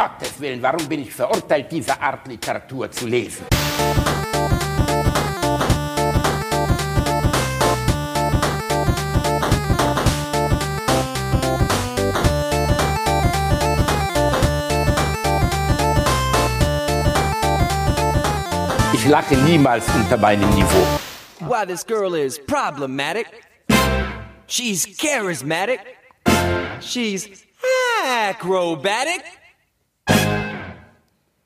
Gottes Willen, warum bin ich verurteilt, diese Art Literatur zu lesen? Ich lache niemals unter meinem Niveau. Why this girl is problematic. She's charismatic. She's acrobatic.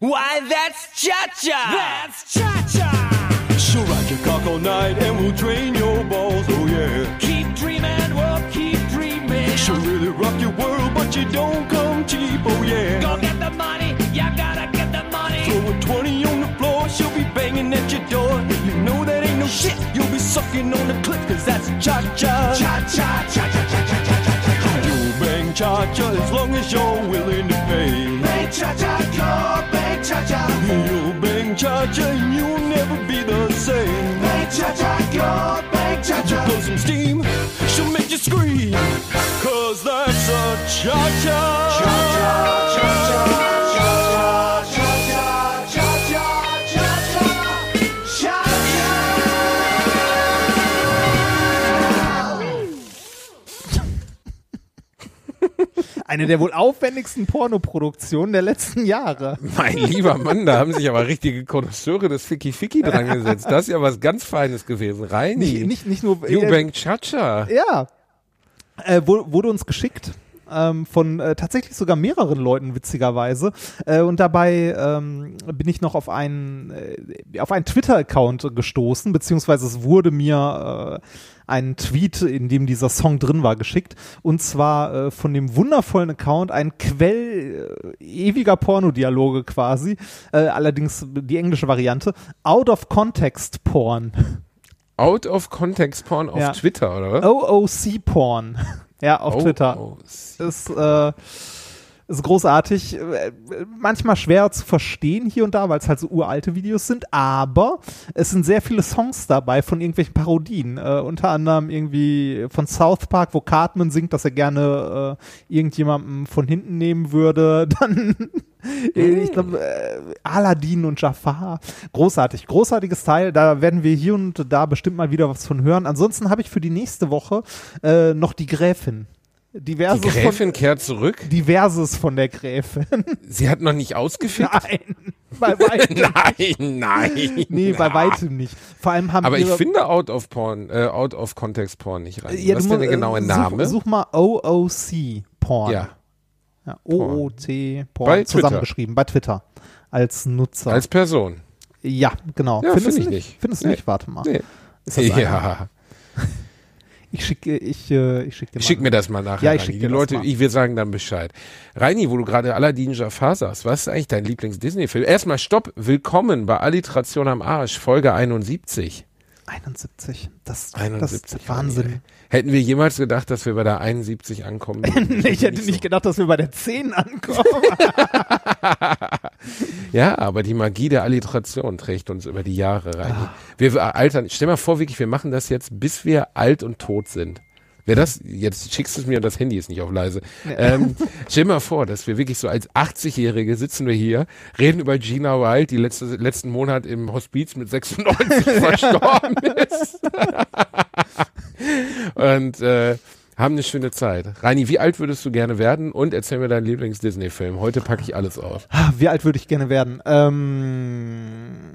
Why, that's cha-cha! That's cha-cha! She'll ride your cock all night and we'll drain your balls, oh yeah. Keep dreaming, we'll keep dreaming. She'll really rock your world, but you don't come cheap, oh yeah. Go get the money, you gotta get the money. Throw a 20 on the floor, she'll be banging at your door. You know that ain't no shit, you'll be sucking on the clip, cause that's cha-cha. Cha-cha, cha-cha-cha-cha-cha-cha. You'll bang cha-cha as long as you're willing to pay. Cha-cha, go bang cha-cha. You'll bang cha-cha and you'll never be the same. Bang cha-cha, go bang cha-cha. Blow some steam, she'll make you scream, cause that's a cha-cha. Eine der wohl aufwendigsten Pornoproduktionen der letzten Jahre. Mein lieber Mann, da haben sich aber richtige Konnoisseure des Ficky Ficky dran gesetzt. Das ist ja was ganz Feines gewesen. Reini. Nicht, nicht, nicht nur. Eubank Chacha. Ja. Äh, wu- wurde uns geschickt. Ähm, von äh, tatsächlich sogar mehreren Leuten witzigerweise äh, und dabei ähm, bin ich noch auf einen äh, auf einen Twitter-Account gestoßen beziehungsweise es wurde mir äh, ein Tweet, in dem dieser Song drin war, geschickt und zwar äh, von dem wundervollen Account ein Quell äh, ewiger Pornodialoge quasi, äh, allerdings die englische Variante Out of Context Porn. Out of Context Porn auf Ja. Twitter, oder was? OOC Porn. Ja, auf Oh, Twitter. oh, Ist, äh, ist großartig. Äh, Manchmal schwer zu verstehen hier und da, weil es halt so uralte Videos sind, aber es sind sehr viele Songs dabei von irgendwelchen Parodien. Äh, unter anderem irgendwie von South Park, wo Cartman singt, dass er gerne äh, irgendjemandem von hinten nehmen würde. Dann, äh, ich glaube, äh, Aladdin und Jafar. Großartig, großartiges Teil. Da werden wir hier und da bestimmt mal wieder was von hören. Ansonsten habe ich für die nächste Woche äh, noch die Gräfin. Diverses Die Gräfin von, kehrt zurück. Diverses von der Gräfin. Sie hat noch nicht ausgefickt. Nein, bei weitem. nein, nein. Nee, bei weitem nicht. Vor allem haben Aber ich finde Out of Porn, äh, Out of Context Porn nicht rein. Ja, Was ist denn der genaue äh, Name? Such, such mal OOC Porn. Ja. ja OOC Porn Bei Twitter. zusammengeschrieben bei Twitter als Nutzer. Als Person. ja, genau. Ja, Findest find du ich nicht. Findest du Nee. nicht? Warte mal. Nee. Ist das einer? Ja. Ich schicke ich, äh, ich schick dir mal. Schick mir das mal nachher. Ja, ich schick Die dir das Leute, ich, wir sagen dann Bescheid. Reini, wo du gerade Aladdin Jafar sagst, was ist eigentlich dein Lieblings-Disney-Film? Erstmal Stopp, willkommen bei Alliteration am Arsch, Folge 71. 71. Das, 71. das ist Wahnsinn. Hätten wir jemals gedacht, dass wir bei der 71 ankommen? ich hätte nicht gedacht, dass wir bei der 10 ankommen. Ja, aber die Magie der Alliteration trägt uns über die Jahre rein. Ah. Wir wir altern, stell mal vor, wirklich, wir machen das jetzt, bis wir alt und tot sind. Wer das, jetzt schickst du es mir und das Handy ist nicht auf leise. Ähm, stell mal vor, dass wir wirklich so als 80-Jährige sitzen wir hier, reden über Gina Wild, die letzte, letzten Monat im Hospiz mit 96 verstorben ist. und äh, haben eine schöne Zeit. Reini, wie alt würdest du gerne werden? Und erzähl mir deinen Lieblings-Disney-Film. Heute packe ich alles aus. Ah, Wie alt würde ich gerne werden? Ähm,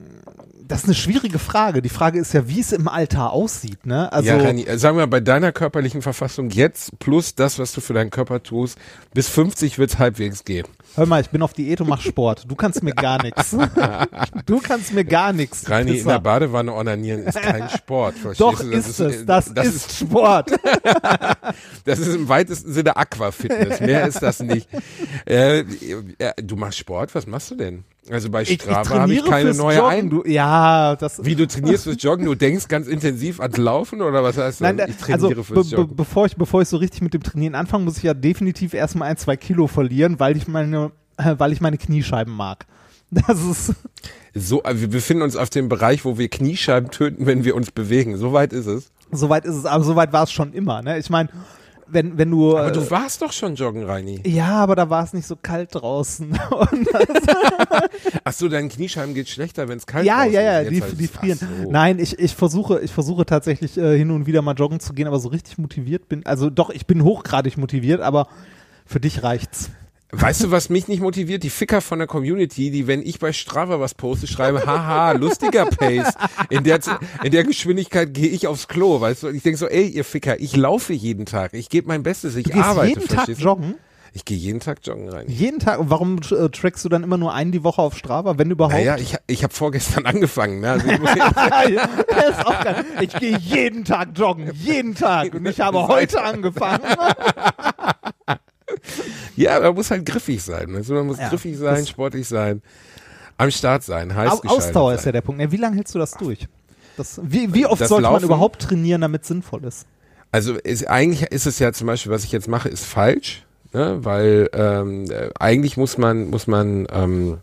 das ist eine schwierige Frage. Die Frage ist ja, wie es im Alter aussieht. Ne? Also, ja, Reini, äh, sagen wir mal, bei deiner körperlichen Verfassung jetzt plus das, was du für deinen Körper tust, bis 50 wird's halbwegs gehen. hör mal, ich bin auf Diät und mach Sport. Du kannst mir gar nichts. Du kannst mir gar nichts. du Reini, in Pisser. der Badewanne onanieren ist kein Sport. Doch, ist, äh, es. Das, das ist, Sport. Das ist im weitesten Sinne Aquafitness. Mehr ist das nicht. Äh, äh, du machst Sport? Was machst du denn? Also bei Strava habe ich keine neue Joggen. ein. Du, ja, das. Wie du trainierst fürs Joggen? Du denkst ganz intensiv ans Laufen oder was heißt das? Nein, ich trainiere also fürs be Joggen. bevor ich bevor ich so richtig mit dem Trainieren anfange, muss ich ja definitiv erstmal ein zwei Kilo verlieren, weil ich meine äh, weil ich meine Kniescheiben mag. Das ist So, äh, wir befinden uns auf dem Bereich, wo wir Kniescheiben töten, wenn wir uns bewegen. So weit ist es. soweit ist es, aber soweit war es schon immer. Ne? Ich meine, wenn, wenn du. Aber äh, du warst doch schon joggen, Reini. ja, aber da war es nicht so kalt draußen. Ach so, dein Kniescheiben geht schlechter, wenn es kalt ja, draußen ja, ja, ist. die, die frieren. so. Nein, ich, ich versuche, ich versuche tatsächlich äh, hin und wieder mal joggen zu gehen, aber so richtig motiviert bin. Also doch, ich bin hochgradig motiviert, aber für dich reicht's. Weißt du, was mich nicht motiviert? Die Ficker von der Community, die, wenn ich bei Strava was poste, schreiben, haha, lustiger Pace. In der, in der Geschwindigkeit gehe ich aufs Klo, weißt du? Und ich denke so, ey, ihr Ficker, ich laufe jeden Tag. Ich gebe mein Bestes, ich Du gehst arbeite. jeden Tag joggen. Ich gehe jeden Tag joggen rein. Jeden Tag. Und warum äh, trackst du dann immer nur einen die Woche auf Strava, wenn überhaupt? Naja, ich, ich habe vorgestern angefangen. Ne? Also ich das ist auch geil. Ich gehe jeden Tag joggen, jeden Tag. Und ich habe heute angefangen. ja, man muss halt griffig sein. Also man muss Ja, griffig sein, sportlich sein, am Start sein, heiß Au- Ausdauer sein. ist ja der Punkt. Ja, wie lange hältst du das durch? Das, wie, wie oft Das sollte man Laufen- überhaupt trainieren, damit es sinnvoll ist? Also ist, eigentlich ist es ja zum Beispiel, was ich jetzt mache, ist falsch, ne? weil ähm, äh, eigentlich muss man, muss man, ähm,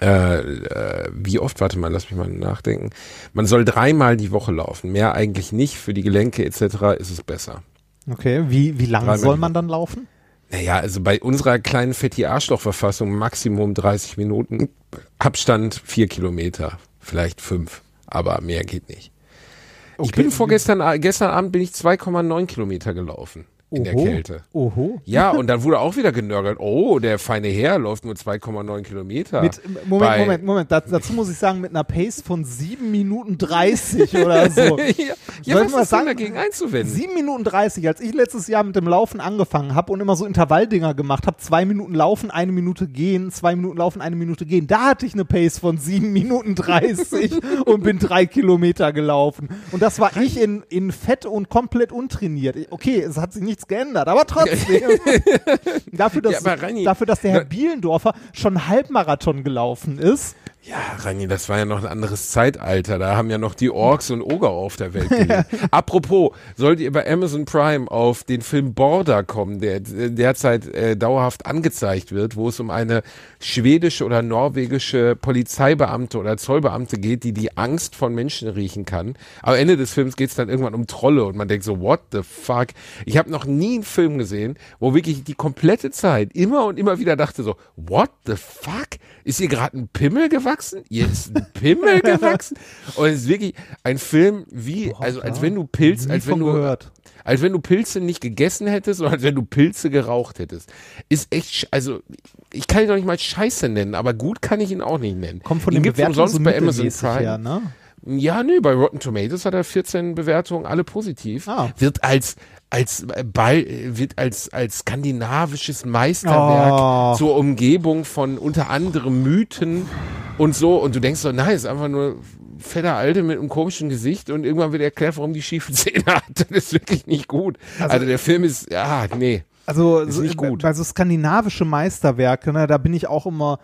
äh, äh, wie oft, warte mal, lass mich mal nachdenken. Man soll dreimal die Woche laufen, mehr eigentlich nicht. Für die Gelenke etc. ist es besser. Okay, wie, wie lange Dreimal soll man dann laufen? Naja, also bei unserer kleinen Fetti-Arschloch-Verfassung Maximum 30 Minuten, Abstand vier Kilometer, vielleicht fünf, aber mehr geht nicht. Ich Okay. bin vorgestern, gestern Abend bin ich 2,9 Kilometer gelaufen in der Oho. Kälte. Oho. Ja, und dann wurde auch wieder genörgelt. Oh, der feine Herr läuft nur 2,9 Kilometer. Mit, Moment, Bei- Moment, Moment. Da, dazu muss ich sagen, mit einer Pace von 7 Minuten 30 oder so. ja, ja was ist sagen? dagegen einzuwenden? 7 Minuten 30, als ich letztes Jahr mit dem Laufen angefangen habe und immer so Intervalldinger gemacht habe, zwei Minuten laufen, eine Minute gehen, zwei Minuten laufen, eine Minute gehen, da hatte ich eine Pace von 7 Minuten 30 und bin drei Kilometer gelaufen. Und das war ich in, in Fett und komplett untrainiert. Okay, es hat sich nichts geändert, aber trotzdem. dafür, dass, Ja, aber Reini, dafür, dass der Herr Bielendorfer schon Halbmarathon gelaufen ist. Ja, Rani, das war ja noch ein anderes Zeitalter. Da haben ja noch die Orks und Oger auf der Welt gelebt. Apropos, sollt ihr bei Amazon Prime auf den Film Border kommen, der derzeit äh, dauerhaft angezeigt wird, wo es um eine schwedische oder norwegische Polizeibeamte oder Zollbeamte geht, die die Angst von Menschen riechen kann. Am Ende des Films geht es dann irgendwann um Trolle und man denkt so, what the fuck? Ich habe noch nie einen Film gesehen, wo wirklich die komplette Zeit immer und immer wieder dachte so, what the fuck? Ist hier gerade ein Pimmel gewachsen? Hier ist ein Pimmel gewachsen? Und es ist wirklich ein Film wie, also als wenn du Pilz, als wenn du, gehört. als wenn du Pilze nicht gegessen hättest, sondern als wenn du Pilze geraucht hättest. Ist echt, also ich kann ihn doch nicht mal Scheiße nennen, aber gut kann ich ihn auch nicht nennen. Kommt von ihn den gibt's umsonst so bei Amazon Prime. her, ne? Ja, nö, bei Rotten Tomatoes hat er 14 Bewertungen, alle positiv. Ah. Wird als als Ball wird als als skandinavisches Meisterwerk Oh. zur Umgebung von unter anderem Mythen und so und du denkst so, nein, ist einfach nur fetter Alte mit einem komischen Gesicht und irgendwann wird erklärt, warum die schiefe Zähne hat. Das ist wirklich nicht gut. Also, der Film ist, ja, nee. Also Ist nicht gut. bei so skandinavische Meisterwerke, ne, da bin ich auch immer.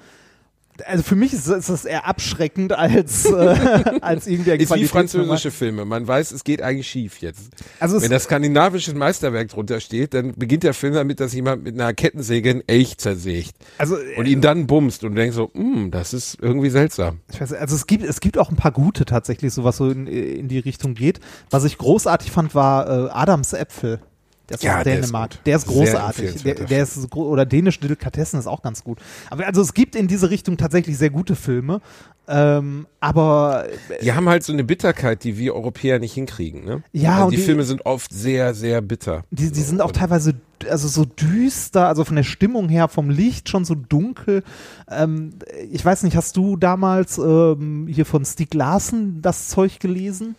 Also für mich ist, ist das eher abschreckend als äh, als irgendwie ein Ist wie französische Filme. Man weiß, es geht eigentlich schief jetzt. Also Wenn das skandinavische Meisterwerk drunter steht, dann beginnt der Film damit, dass jemand mit einer Kettensäge ein Elch zersägt also und ihn dann bumst und du denkst so, hm, das ist irgendwie seltsam. ich weiß, nicht, also es gibt es gibt auch ein paar gute tatsächlich, so was so in, in die Richtung geht. Was ich großartig fand, war äh, Adams Äpfel. Der ist Ja, aus der ist Dänemark. Der ist großartig. Der, der ist so gro- oder dänische Delikatessen ist auch ganz gut. Aber also es gibt in diese Richtung tatsächlich sehr gute Filme. Ähm, aber Die haben halt so eine Bitterkeit, die wir Europäer nicht hinkriegen. Ne? Ja, also und die, die- Filme sind oft sehr, sehr bitter. Die, die sind auch teilweise also so düster, also von der Stimmung her, vom Licht schon so dunkel. Ähm, ich weiß nicht, hast du damals ähm, hier von Stieg Larsen das Zeug gelesen?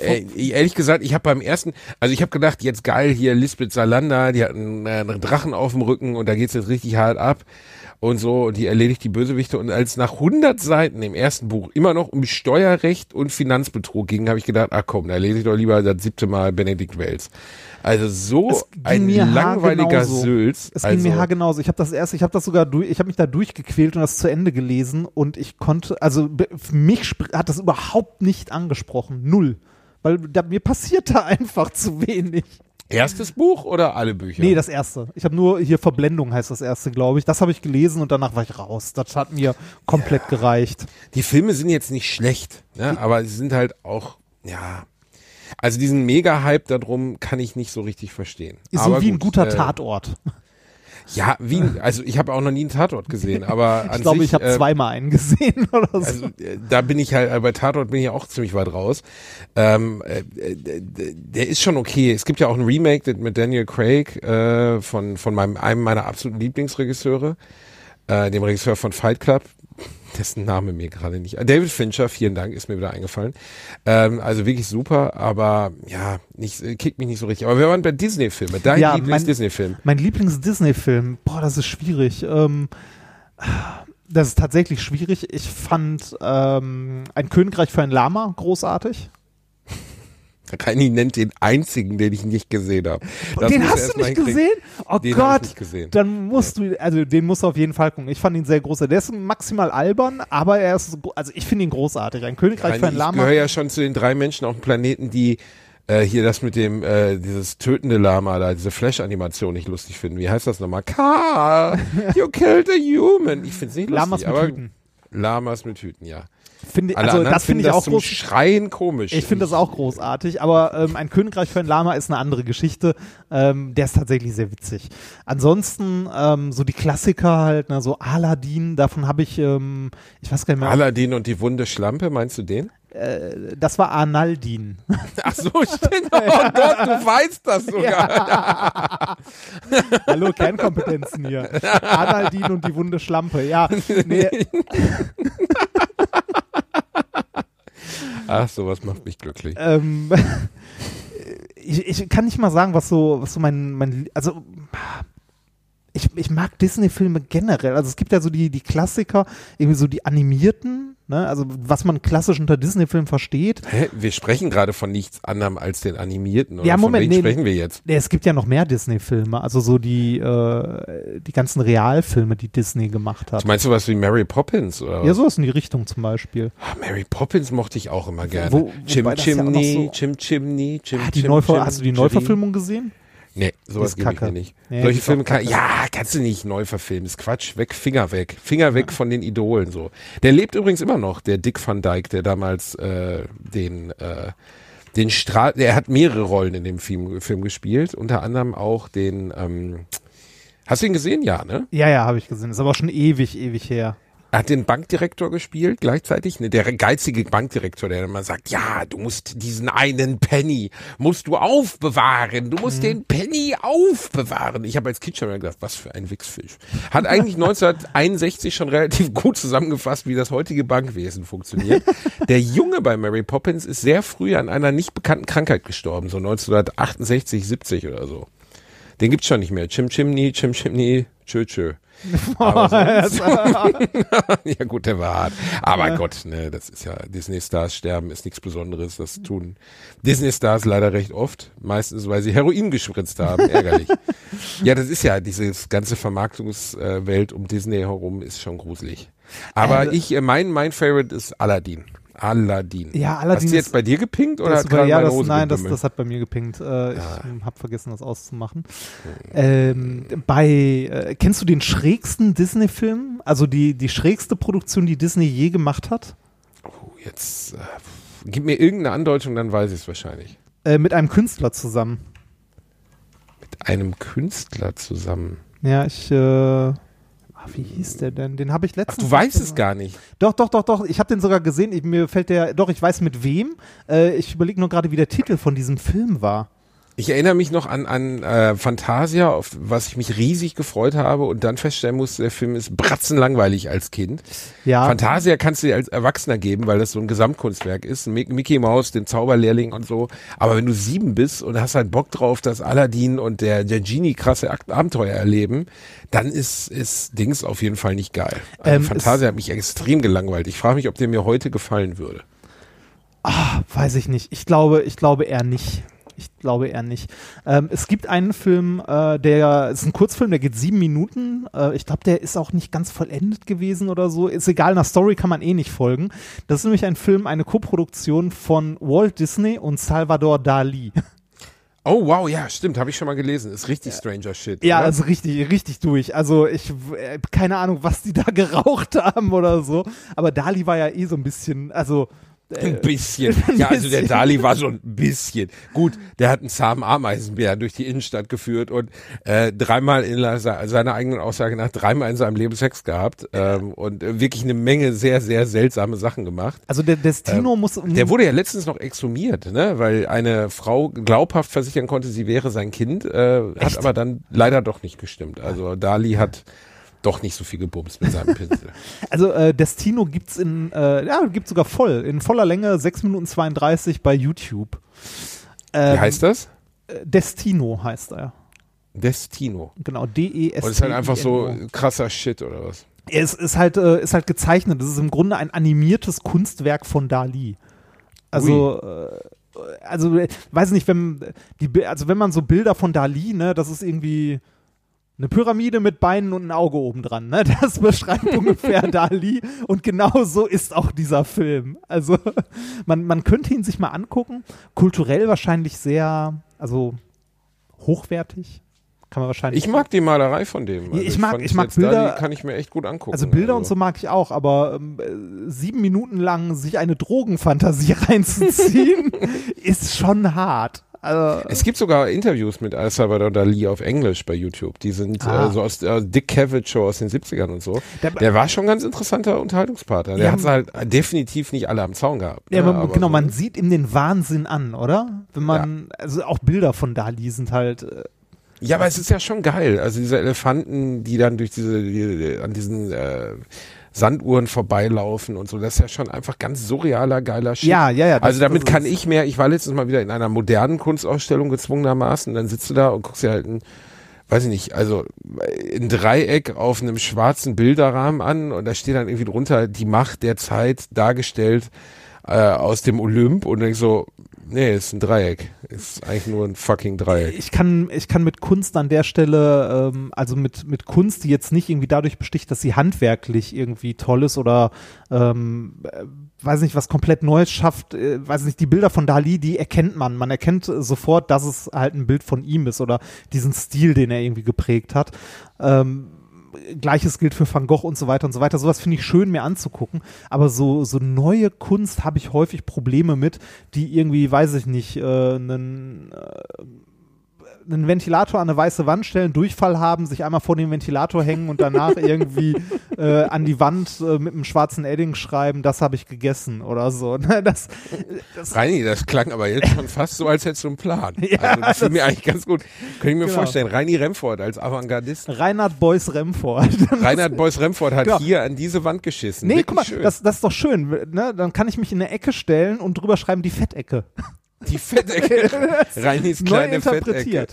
Äh, ehrlich gesagt, ich habe beim ersten, also ich habe gedacht, jetzt geil hier Lisbeth Salander, die hat einen, äh, einen Drachen auf dem Rücken und da geht's jetzt richtig hart ab und so und die erledigt die Bösewichte und als nach 100 Seiten im ersten Buch immer noch um Steuerrecht und Finanzbetrug ging, habe ich gedacht, ach komm, da lese ich doch lieber das siebte Mal Benedikt Wells. Also so ein langweiliger haargenauso. Sülz. Es also, ging mir genauso. Ich habe das erst, ich habe das sogar durch, ich habe mich da durchgequält und das zu Ende gelesen und ich konnte, also für mich hat das überhaupt nicht angesprochen, null, weil da, mir passiert da einfach zu wenig. Erstes Buch oder alle Bücher? Nee, das erste. Ich habe nur hier Verblendung heißt das erste, glaube ich. Das habe ich gelesen und danach war ich raus. Das hat mir komplett gereicht. Die Filme sind jetzt nicht schlecht, ne? aber sie sind halt auch, ja. Also diesen Mega-Hype darum kann ich nicht so richtig verstehen. Ist so wie ein gut, guter äh, Tatort. Ja, wie, ein- also ich habe auch noch nie einen Tatort gesehen, aber an Ich glaube, sich, ich habe äh, zweimal einen gesehen oder so. Also äh, da bin ich halt, äh, bei Tatort bin ich auch ziemlich weit raus. Ähm, äh, der ist schon okay. Es gibt ja auch ein Remake mit- Daniel Craig von, von meinem, einem meiner absoluten Lieblingsregisseure, dem Regisseur von Fight Club, dessen Name mir gerade nicht. David Fincher, vielen Dank, ist mir wieder eingefallen. Ähm, also wirklich super, aber ja, nicht, äh, kickt mich nicht so richtig. Aber wir waren bei Disney-Filme. Dein Ja, mein- Lieblings-Disney-Film. Mein Lieblings-Disney-Film, boah, das ist schwierig. Ähm, das ist tatsächlich schwierig. Ich fand ähm, Ein Königreich für ein Lama großartig. Reini nennt den einzigen, den ich nicht gesehen habe. Den hast du nicht gesehen? Oh Den ich Gott, nicht gesehen. dann musst du, also den musst du auf jeden Fall gucken. Ich fand ihn sehr großartig. Der ist maximal albern, aber er ist, so- also ich finde ihn großartig. Ein Königreich für ein ich Lama. gehöre ja schon zu den drei Menschen auf dem Planeten, die äh, hier das mit dem, äh, dieses tötende Lama da, diese Flash-Animation nicht lustig finden. Wie heißt das nochmal? Carl, you killed a human. Ich finde es nicht lustig, Lamas mit aber Hüten. Lamas mit Hüten, ja. Finde, Alle also das finde ich auch groß. Schreien komisch. Ich finde das auch großartig, aber ähm, ein Königreich für ein Lama ist eine andere Geschichte. Ähm, der ist tatsächlich sehr witzig. Ansonsten ähm, so die Klassiker halt, ne, so Aladdin, davon habe ich, ähm, ich weiß gar nicht mehr, Aladdin und die wunde Schlampe, meinst du den? äh, das war Arnaldin. Ach so, stimmt. Oh Gott, du weißt das sogar. Hallo, Kernkompetenzen hier. Arnaldin und die wunde Schlampe. Ja, nee, Ach, sowas macht mich glücklich. ähm, ich, ich kann nicht mal sagen, was so, was so mein, mein also ich, ich mag Disney-Filme generell. Also es gibt ja so die, die Klassiker, irgendwie so die animierten, ne? also was man klassisch unter Disney-Filmen versteht. Hä? Wir sprechen gerade von nichts anderem als den animierten. Oder Ja, von Moment, wem nee, sprechen wir jetzt? Nee, Es gibt ja noch mehr Disney-Filme, also so die, äh, die ganzen Realfilme, die Disney gemacht hat. Du meinst sowas wie Mary Poppins oder was? Ja, sowas in die Richtung zum Beispiel. Ah, Mary Poppins mochte ich auch immer gerne. Wo- Chim Chimney, so- Chim Chimney, Chim Ah, die Chim Neuver Chim hast du die. Neuverfilmung gesehen? Nee, sowas gebe ich mir nicht. Nee, Solche Filme kann, ja, kannst du nicht neu verfilmen. Ist Quatsch. Weg, Finger weg. Finger weg von den Idolen, so. Der lebt übrigens immer noch, der Dick Van Dyke, der damals, äh, den, äh, den Strahl, der hat mehrere Rollen in dem Film, Film gespielt, unter anderem auch den, ähm, hast du ihn gesehen? Ja, ne? Ja, ja, habe ich gesehen. Ist aber auch schon ewig, ewig her. Er hat den Bankdirektor gespielt gleichzeitig, ne, der geizige Bankdirektor, der immer sagt, ja, du musst diesen einen Penny, musst du aufbewahren, du musst den Penny aufbewahren. Ich habe als Kind schon mal gedacht, was für ein Wichsfisch. Hat eigentlich 1961 schon relativ gut zusammengefasst, wie das heutige Bankwesen funktioniert. Der Junge bei Mary Poppins ist sehr früh an einer nicht bekannten Krankheit gestorben, so 1968, 70 oder so. Den gibt's schon nicht mehr. Chim Chimney, Chim Chimney, tschö tschö. Sonst- ja gut, der war hart. Aber Gott, ne, das ist ja, Disney-Stars sterben ist nichts Besonderes. Das tun Disney-Stars leider recht oft. Meistens, weil sie Heroin gespritzt haben. Ärgerlich. ja, das ist ja, dieses ganze Vermarktungswelt um Disney herum ist schon gruselig. Aber Äh, ich, äh, mein, mein Favorite ist Aladdin. Aladdin. Ja, Aladdin Hast du jetzt ist- bei dir gepinkt oder Das gerade ja, das, nein, das, das hat bei mir gepinkt. Äh, Ich Ah. habe vergessen, das auszumachen. Ähm, bei, äh, kennst du den schrägsten Disney-Film? Also die, die schrägste Produktion, die Disney je gemacht hat? Oh, jetzt, äh, gib mir irgendeine Andeutung, dann weiß ich es wahrscheinlich. Äh, mit einem Künstler zusammen. Mit einem Künstler zusammen. Ja, ich, äh, ah, wie hieß der denn? Den habe ich Ach, letztens. du weißt es gar nicht. Doch, doch, doch, doch. Ich habe den sogar gesehen. Ich, mir fällt der, doch, ich weiß mit wem. Äh, ich überlege nur gerade, wie der Titel von diesem Film war. Ich erinnere mich noch an, an äh, Fantasia, auf was ich mich riesig gefreut habe und dann feststellen musste, der Film ist bratzenlangweilig als Kind. Ja. Fantasia kannst du dir als Erwachsener geben, weil das so ein Gesamtkunstwerk ist. Mick- Mickey Mouse, den Zauberlehrling und so. Aber wenn du sieben bist und hast halt Bock drauf, dass Aladdin und der, der Genie krasse Abenteuer erleben, dann ist, ist Dings auf jeden Fall nicht geil. Also Ähm, Fantasia hat mich extrem gelangweilt. Ich frage mich, ob der mir heute gefallen würde. Weiß ich nicht. Ich glaube, ich glaube eher nicht. Ich glaube eher nicht. Ähm, es gibt einen Film, äh, der ist ein Kurzfilm, der geht sieben Minuten. Äh, ich glaube, der ist auch nicht ganz vollendet gewesen oder so. Ist egal, nach Story kann man eh nicht folgen. Das ist nämlich ein Film, eine Koproduktion von Walt Disney und Salvador Dali. Oh wow, ja, stimmt, habe ich schon mal gelesen. Ist richtig Stranger Shit. Ja, oder? also richtig, richtig durch. Also ich, äh, keine Ahnung, was die da geraucht haben oder so. Aber Dali war ja eh so ein bisschen, also Ein bisschen. Ja, also der Dali war so ein bisschen. Gut, der hat einen zahmen Ameisenbär durch die Innenstadt geführt und äh, dreimal in seiner eigenen Aussage nach dreimal in seinem Leben Sex gehabt ähm, und äh, wirklich eine Menge sehr, sehr seltsame Sachen gemacht. Also der Destino muss. Ähm, Der wurde ja letztens noch exhumiert, ne? weil eine Frau glaubhaft versichern konnte, sie wäre sein Kind, äh, hat aber dann leider doch nicht gestimmt. Also Dali hat doch nicht so viel gebumst mit seinem Pinsel. Also äh, Destino gibt's in, äh, ja, gibt's sogar voll, in voller Länge, 6 Minuten 32 bei YouTube. Ähm, Wie heißt das? äh, Destino heißt er. Destino. Genau, D-E-S. Und es ist halt einfach so krasser Shit oder was? Es ist halt, äh, ist halt gezeichnet. Es ist im Grunde ein animiertes Kunstwerk von Dali. Also, äh, also, äh, weiß nicht, wenn die, also wenn man so Bilder von Dali, ne, das ist irgendwie eine Pyramide mit Beinen und ein Auge oben dran, ne? Das beschreibt ungefähr Dali und genau so ist auch dieser Film. Also man, man könnte ihn sich mal angucken. Kulturell wahrscheinlich sehr, also hochwertig. Kann man wahrscheinlich. Ich mag die Malerei von dem. Also Ich mag- fand ich mag Bilder- Dali kann ich mir echt gut angucken. Also Bilder und so mag ich auch, aber äh, sieben Minuten lang sich eine Drogenfantasie reinzuziehen, ist schon hart. Also, Es gibt sogar Interviews mit Al Salvador Dali auf Englisch bei YouTube. Die sind Ah. äh, so aus der Dick Cavett Show aus den 70ern und so. Der- Der, war schon ein ganz interessanter Unterhaltungspartner. Der Ja, hat es halt definitiv nicht alle am Zaun gehabt. ja, ne? aber, Aber genau, so- man sieht ihm den Wahnsinn an, oder? Wenn man, also auch Bilder von Dali sind halt, äh, Ja, aber es ist ja schon geil. Also diese Elefanten, die dann durch diese, die, an diesen äh, Sanduhren vorbeilaufen und so, das ist ja schon einfach ganz surrealer, geiler Shit. Ja, ja, ja, also damit kann ich mehr, ich war letztens mal wieder in einer modernen Kunstausstellung gezwungenermaßen, dann sitzt du da und guckst dir halt ein, weiß ich nicht, also ein Dreieck auf einem schwarzen Bilderrahmen an und da steht dann irgendwie drunter die Macht der Zeit dargestellt äh, aus dem Olymp. Und denkst so, nee, ist ein Dreieck. Ist eigentlich nur ein fucking Dreieck. ich kann, ich kann mit Kunst an der Stelle, ähm, also mit, mit Kunst, die jetzt nicht irgendwie dadurch besticht, dass sie handwerklich irgendwie toll ist oder ähm, äh, weiß nicht, was komplett Neues schafft, äh, weiß nicht, die Bilder von Dali, die erkennt man. Man erkennt sofort, dass es halt ein Bild von ihm ist oder diesen Stil, den er irgendwie geprägt hat. Ähm, Gleiches gilt für Van Gogh und so weiter und so weiter. Sowas finde ich schön, mir anzugucken. Aber so, so neue Kunst habe ich häufig Probleme mit, die irgendwie, weiß ich nicht, äh, einen, äh, einen Ventilator an eine weiße Wand stellen, Durchfall haben, sich einmal vor den Ventilator hängen und danach irgendwie äh, an die Wand äh, mit einem schwarzen Edding schreiben, das habe ich gegessen oder so. Ne? Das, das, Reini, das klang aber jetzt schon fast so, als hättest du einen Plan. Ja, also das fiel mir eigentlich ganz gut. Könnte ich mir Genau. vorstellen. Reini Remford als Avantgardist. Reinhard Beuys Remford. Reinhard Beuys Remford hat Genau. hier an diese Wand geschissen. Nee, Wirklich guck mal, das, das ist doch schön. Ne? Dann kann ich mich in eine Ecke stellen und drüber schreiben, die Fettecke. Die Fettecke. Reinis kleine Fettecke.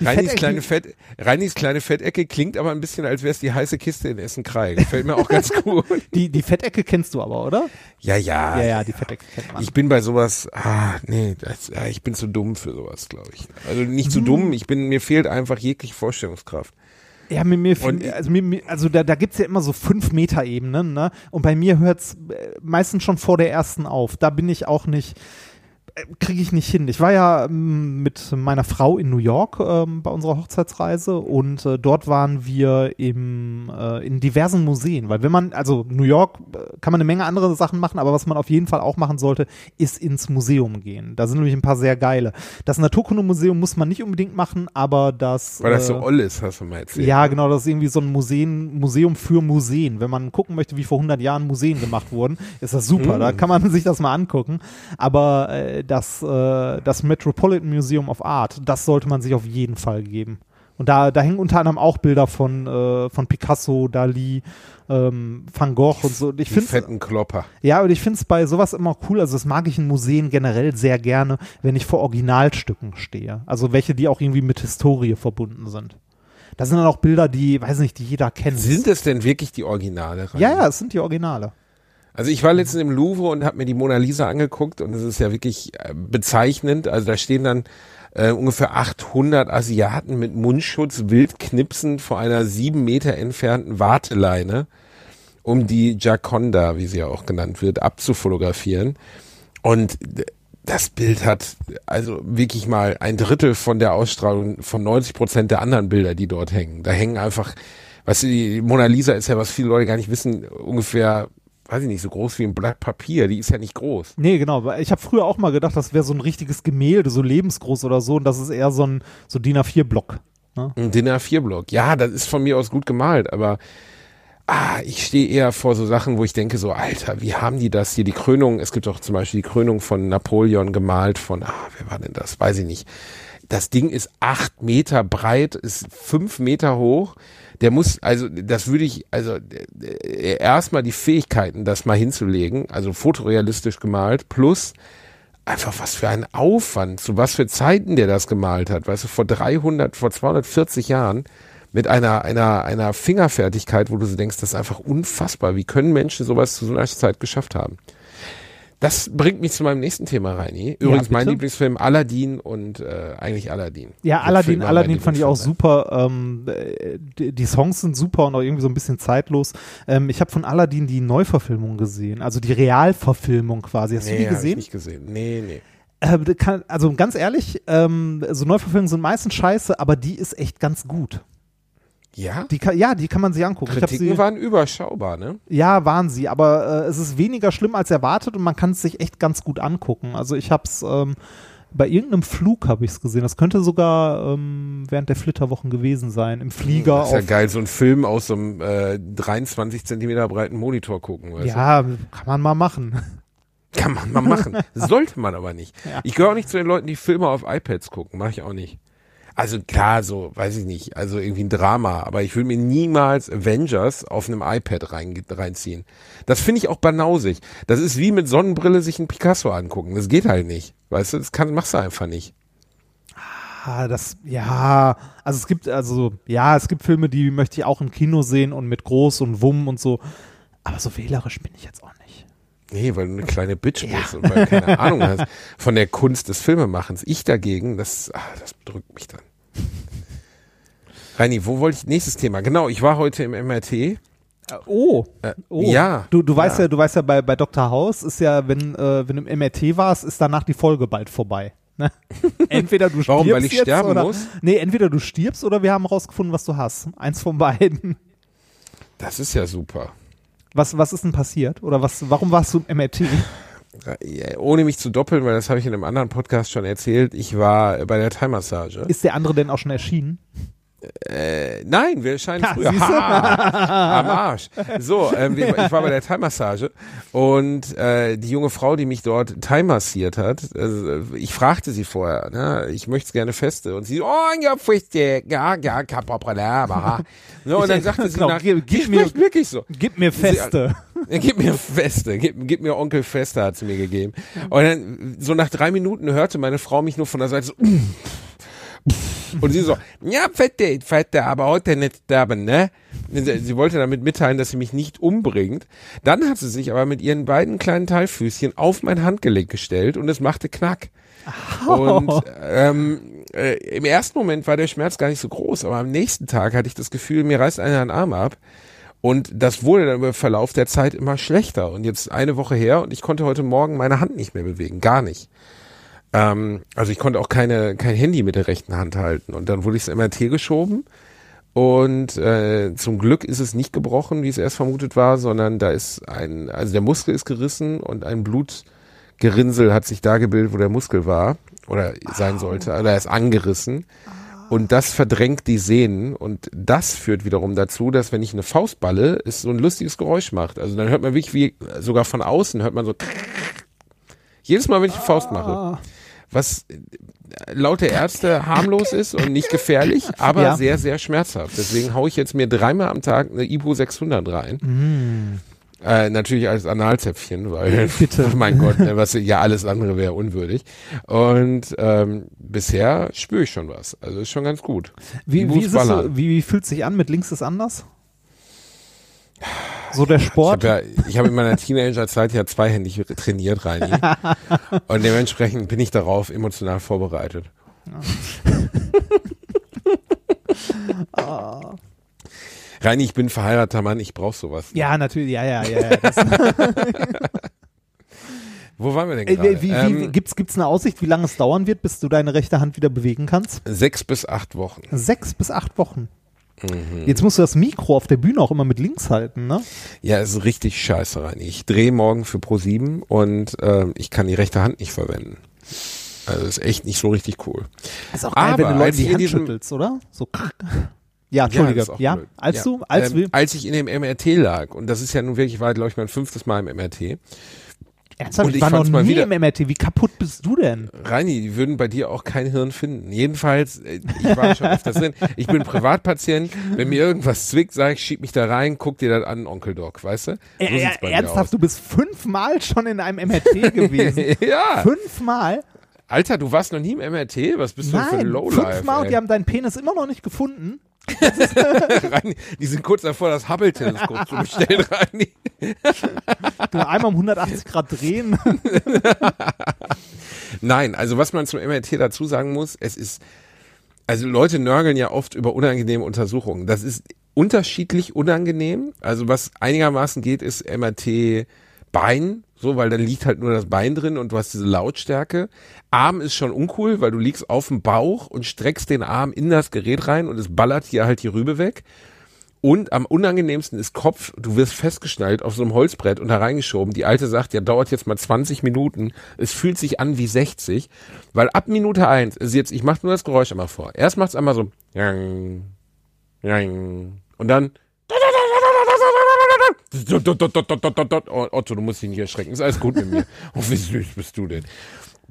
Reinis Fettecke- kleine, Fett, Reinis kleine Fettecke klingt aber ein bisschen, als wäre es die heiße Kiste in Essen-Krei. Gefällt mir auch ganz gut. Die, die Fettecke kennst du aber, oder? Ja, ja. Ja, ja, die Fettecke kennt man. Ich bin bei sowas, ah, nee, das, ja, ich bin zu dumm für sowas, glaube ich. Also nicht Hm. zu dumm, ich bin, mir fehlt einfach jegliche Vorstellungskraft. Ja, mir, mir, Und- also, mir, also da, da gibt's ja immer so fünf Meter Ebenen, ne? Und bei mir hört's äh, meistens schon vor der ersten auf. Da bin ich auch nicht, kriege ich nicht hin. Ich war ja ähm, mit meiner Frau in New York ähm, bei unserer Hochzeitsreise und äh, dort waren wir im, äh, in diversen Museen, weil wenn man, also New York äh, kann man eine Menge andere Sachen machen, aber was man auf jeden Fall auch machen sollte, ist ins Museum gehen. Da sind nämlich ein paar sehr geile. Das Naturkundemuseum muss man nicht unbedingt machen, aber das Weil das so äh, oll ist, hast du mal erzählt. ja, genau, das ist irgendwie so ein Museen, Museum für Museen. Wenn man gucken möchte, wie vor 100 Jahren Museen gemacht wurden, ist das super. Da kann man sich das mal angucken. Aber äh, das, äh, das Metropolitan Museum of Art, das sollte man sich auf jeden Fall geben. Und da, da hängen unter anderem auch Bilder von, äh, von Picasso, Dali, ähm, Van Gogh und so. Und Ich Die finde fetten Klopper. ja, und ich finde es bei sowas immer cool, also das mag ich in Museen generell sehr gerne, wenn ich vor Originalstücken stehe. Also welche, die auch irgendwie mit Historie verbunden sind. Da sind dann auch Bilder, die, weiß nicht, die jeder kennt. Sind es denn wirklich die Originale? Reini? ja, ja, es sind die Originale. Also ich war letztens im Louvre und habe mir die Mona Lisa angeguckt und es ist ja wirklich äh, bezeichnend. Also da stehen dann äh, ungefähr 800 Asiaten mit Mundschutz wild knipsend vor einer sieben Meter entfernten Warteleine, um die Gioconda, wie sie ja auch genannt wird, abzufotografieren. Und das Bild hat also wirklich mal ein Drittel von der Ausstrahlung von 90 Prozent der anderen Bilder, die dort hängen. Da hängen einfach, du, die Mona Lisa ist ja, was viele Leute gar nicht wissen, ungefähr weiß ich nicht, so groß wie ein Blatt Papier. Die ist ja nicht groß. Nee, genau. Ich habe früher auch mal gedacht, das wäre so ein richtiges Gemälde, so lebensgroß oder so. Und das ist eher so ein so DIN A4-Block. Ein DIN A4-Block. Ja, das ist von mir aus gut gemalt, aber ah, ich stehe eher vor so Sachen, wo ich denke so, Alter, wie haben die das hier? Die Krönung, es gibt auch zum Beispiel die Krönung von Napoleon gemalt von, ah, wer war denn das? Weiß ich nicht. Das Ding ist acht Meter breit, ist fünf Meter hoch. Der muss, also das würde ich, also äh, erstmal die Fähigkeiten, das mal hinzulegen, also fotorealistisch gemalt, plus einfach was für ein Aufwand, zu was für Zeiten der das gemalt hat, weißt du, vor 300, vor 240 Jahren mit einer, einer, einer Fingerfertigkeit, wo du so denkst, das ist einfach unfassbar. Wie können Menschen sowas zu so einer Zeit geschafft haben? Das bringt mich zu meinem nächsten Thema, Reini. Übrigens mein bitte? Lieblingsfilm Aladdin und äh, eigentlich Aladdin. Ja, Aladdin, mein Aladdin fand ich auch super. Ähm, äh, die, die Songs sind super und auch irgendwie so ein bisschen zeitlos. Ähm, ich habe von Aladdin die Neuverfilmung gesehen, also die Realverfilmung quasi. Hast du Nee, die hab ich gesehen? nicht gesehen. Nee, nee. Äh, kann, also ganz ehrlich, ähm, so Neuverfilmungen sind meistens scheiße, aber die ist echt ganz gut. Ja? Die kann, ja, die kann man sich angucken. Kritiken sie, waren überschaubar, ne? ja, waren sie, aber äh, es ist weniger schlimm als erwartet und man kann es sich echt ganz gut angucken. Also ich habe es ähm, bei irgendeinem Flug habe ich es gesehen. Das könnte sogar ähm, während der Flitterwochen gewesen sein. Im Flieger. Das ist ja geil, so ein Film aus so einem äh, 23 Zentimeter breiten Monitor gucken. Weißt ja, kann man mal machen. du? Kann man mal machen. Sollte man aber nicht. Ich gehöre auch nicht zu den Leuten, die Filme auf iPads gucken. Mache ich auch nicht. Also klar, so, weiß ich nicht, also irgendwie ein Drama, aber ich will mir niemals Avengers auf einem iPad rein, reinziehen. Das finde ich auch banausig. Das ist wie mit Sonnenbrille sich ein Picasso angucken. Das geht halt nicht. Weißt du, das kann, machst du einfach nicht. Ah, das, ja, also es gibt, also, ja, es gibt Filme, die möchte ich auch im Kino sehen und mit groß und Wumm und so. Aber so wählerisch bin ich jetzt auch nicht. Nee, weil du eine kleine Bitch bist und weil du keine Ahnung hast von der Kunst des Filmemachens. Ich dagegen, das, ah, das bedrückt mich dann. Reini, wo wollte ich, nächstes Thema. Genau, ich war heute im MRT. Oh, Äh, oh. Ja. Du, du weißt ja. ja, du weißt ja, bei, bei Dr. House ist ja, wenn, äh, wenn du im MRT warst, ist danach die Folge bald vorbei. Ne? Entweder du stirbst Warum? Weil ich jetzt sterben oder, muss? Nee, entweder du stirbst oder wir haben rausgefunden, was du hast. Eins von beiden. Das ist ja super. Was, was ist denn passiert? Oder was, warum warst du im MRT? Ohne mich zu doppeln, weil das habe ich in einem anderen Podcast schon erzählt, ich war bei der Thai-Massage. Ist der andere denn auch schon erschienen? Äh, nein, wir scheinen Ha, früher. Ha, am Arsch. So, ähm, ich war bei der Thai-Massage und äh, die junge Frau, die mich dort Thai massiert hat, äh, ich fragte sie vorher, ne, ich möchte es gerne feste und sie, oh ja, feste, ja, ja, aha. So, und dann sagte sie Genau, nach, gib- gib mir- wirklich so. Gib mir Feste. Ja, Gib mir Feste, gib, gib mir Onkel Feste, hat sie mir gegeben. Und dann, so nach drei Minuten hörte meine Frau mich nur von der Seite so, und sie so, ja, fette, fette, aber heute nicht sterben, ne? Sie, wollte damit mitteilen, dass sie mich nicht umbringt. Dann hat sie sich aber mit ihren beiden kleinen Teilfüßchen auf mein Handgelenk gestellt und es machte Knack. Und ähm, äh, im ersten Moment war der Schmerz gar nicht so groß, aber am nächsten Tag hatte ich das Gefühl, mir reißt einer einen Arm ab. Und das wurde dann im Verlauf der Zeit immer schlechter. Und jetzt eine Woche her und ich konnte heute Morgen meine Hand nicht mehr bewegen. Gar nicht. Ähm, also ich konnte auch keine, kein Handy mit der rechten Hand halten. Und dann wurde ich ins MRT geschoben. Und äh, zum Glück ist es nicht gebrochen, wie es erst vermutet war, sondern da ist ein, also der Muskel ist gerissen und ein Blutgerinnsel hat sich da gebildet, wo der Muskel war oder sein sollte. Oder er ist angerissen. Und das verdrängt die Sehnen und das führt wiederum dazu, dass wenn ich eine Faust balle, es so ein lustiges Geräusch macht. Also dann hört man wirklich wie, sogar von außen hört man so jedes Mal, wenn ich eine Faust mache. Was laut der Ärzte harmlos ist und nicht gefährlich, aber Ja. sehr, sehr schmerzhaft. Deswegen haue ich jetzt mir dreimal am Tag eine Ibu 600 rein. Äh, natürlich als Analzäpfchen, weil, Bitte. mein Gott, ne, was ja alles andere wäre unwürdig. Und ähm, bisher spüre ich schon was. Also ist schon ganz gut. Wie, wie, es so, wie, wie fühlt sich an? Mit links ist anders? So der Ich Sport? habe ja, ich habe in meiner Teenagerzeit ja zweihändig trainiert, Reini. Und dementsprechend bin ich darauf emotional vorbereitet. Reini, ich bin verheirateter Mann, ich brauche sowas. Ja, natürlich, ja, ja, ja. ja. Wo waren wir denn äh, gerade? wie, wie, ähm, gibt's, gibt's eine Aussicht, wie lange es dauern wird, bis du deine rechte Hand wieder bewegen kannst? sechs bis acht Wochen. Sechs bis acht Wochen. Mhm. Jetzt musst du das Mikro auf der Bühne auch immer mit links halten, ne? Ja, es ist richtig scheiße rein. Ich drehe morgen für Pro7 und ähm, ich kann die rechte Hand nicht verwenden. Also ist echt nicht so richtig cool. Ist auch geil, Aber wenn du Leute die Hand schüttelst, oder? So. Ja, Entschuldige. das Ja, blöd. als Ja. du, als ähm, als ich in dem MRT lag, und das ist ja nun wirklich, war glaube ich mein fünftes Mal im MRT. Ernsthaft, und ich war noch fand's mal nie wieder- im MRT. Wie kaputt bist du denn? Reini, die würden bei dir auch kein Hirn finden. Jedenfalls, äh, ich war schon öfters drin. Ich bin Privatpatient. Wenn mir irgendwas zwickt, sag ich, schieb mich da rein, guck dir das an, Onkel Doc, weißt du? So Äh, ernsthaft, du bist fünfmal schon in einem MRT gewesen. ja. fünfmal? Alter, du warst noch nie im MRT? Was bist du für ein Nein, Lowlife? fünfmal und ey? die haben deinen Penis immer noch nicht gefunden. Reini, die sind kurz davor, das Hubble-Teleskop zu bestellen, Reini. Du einmal um 180 Grad drehen. Nein, also was man zum MRT dazu sagen muss, es ist, also Leute nörgeln ja oft über unangenehme Untersuchungen. Das ist unterschiedlich unangenehm. Also was einigermaßen geht, ist MRT Bein, so, weil dann liegt halt nur das Bein drin und du hast diese Lautstärke. Arm ist schon uncool, weil du liegst auf dem Bauch und streckst den Arm in das Gerät rein und es ballert hier halt die Rübe weg. Und am unangenehmsten ist Kopf, du wirst festgeschnallt auf so einem Holzbrett und da reingeschoben. Die Alte sagt, ja, dauert jetzt mal 20 Minuten. Es fühlt sich an wie 60, weil ab Minute eins, also jetzt, ich mach nur das Geräusch einmal vor. Erst macht's einmal so, und dann, Oh, Otto, du musst dich nicht erschrecken, ist alles gut mit mir. Oh, wie süß bist du denn?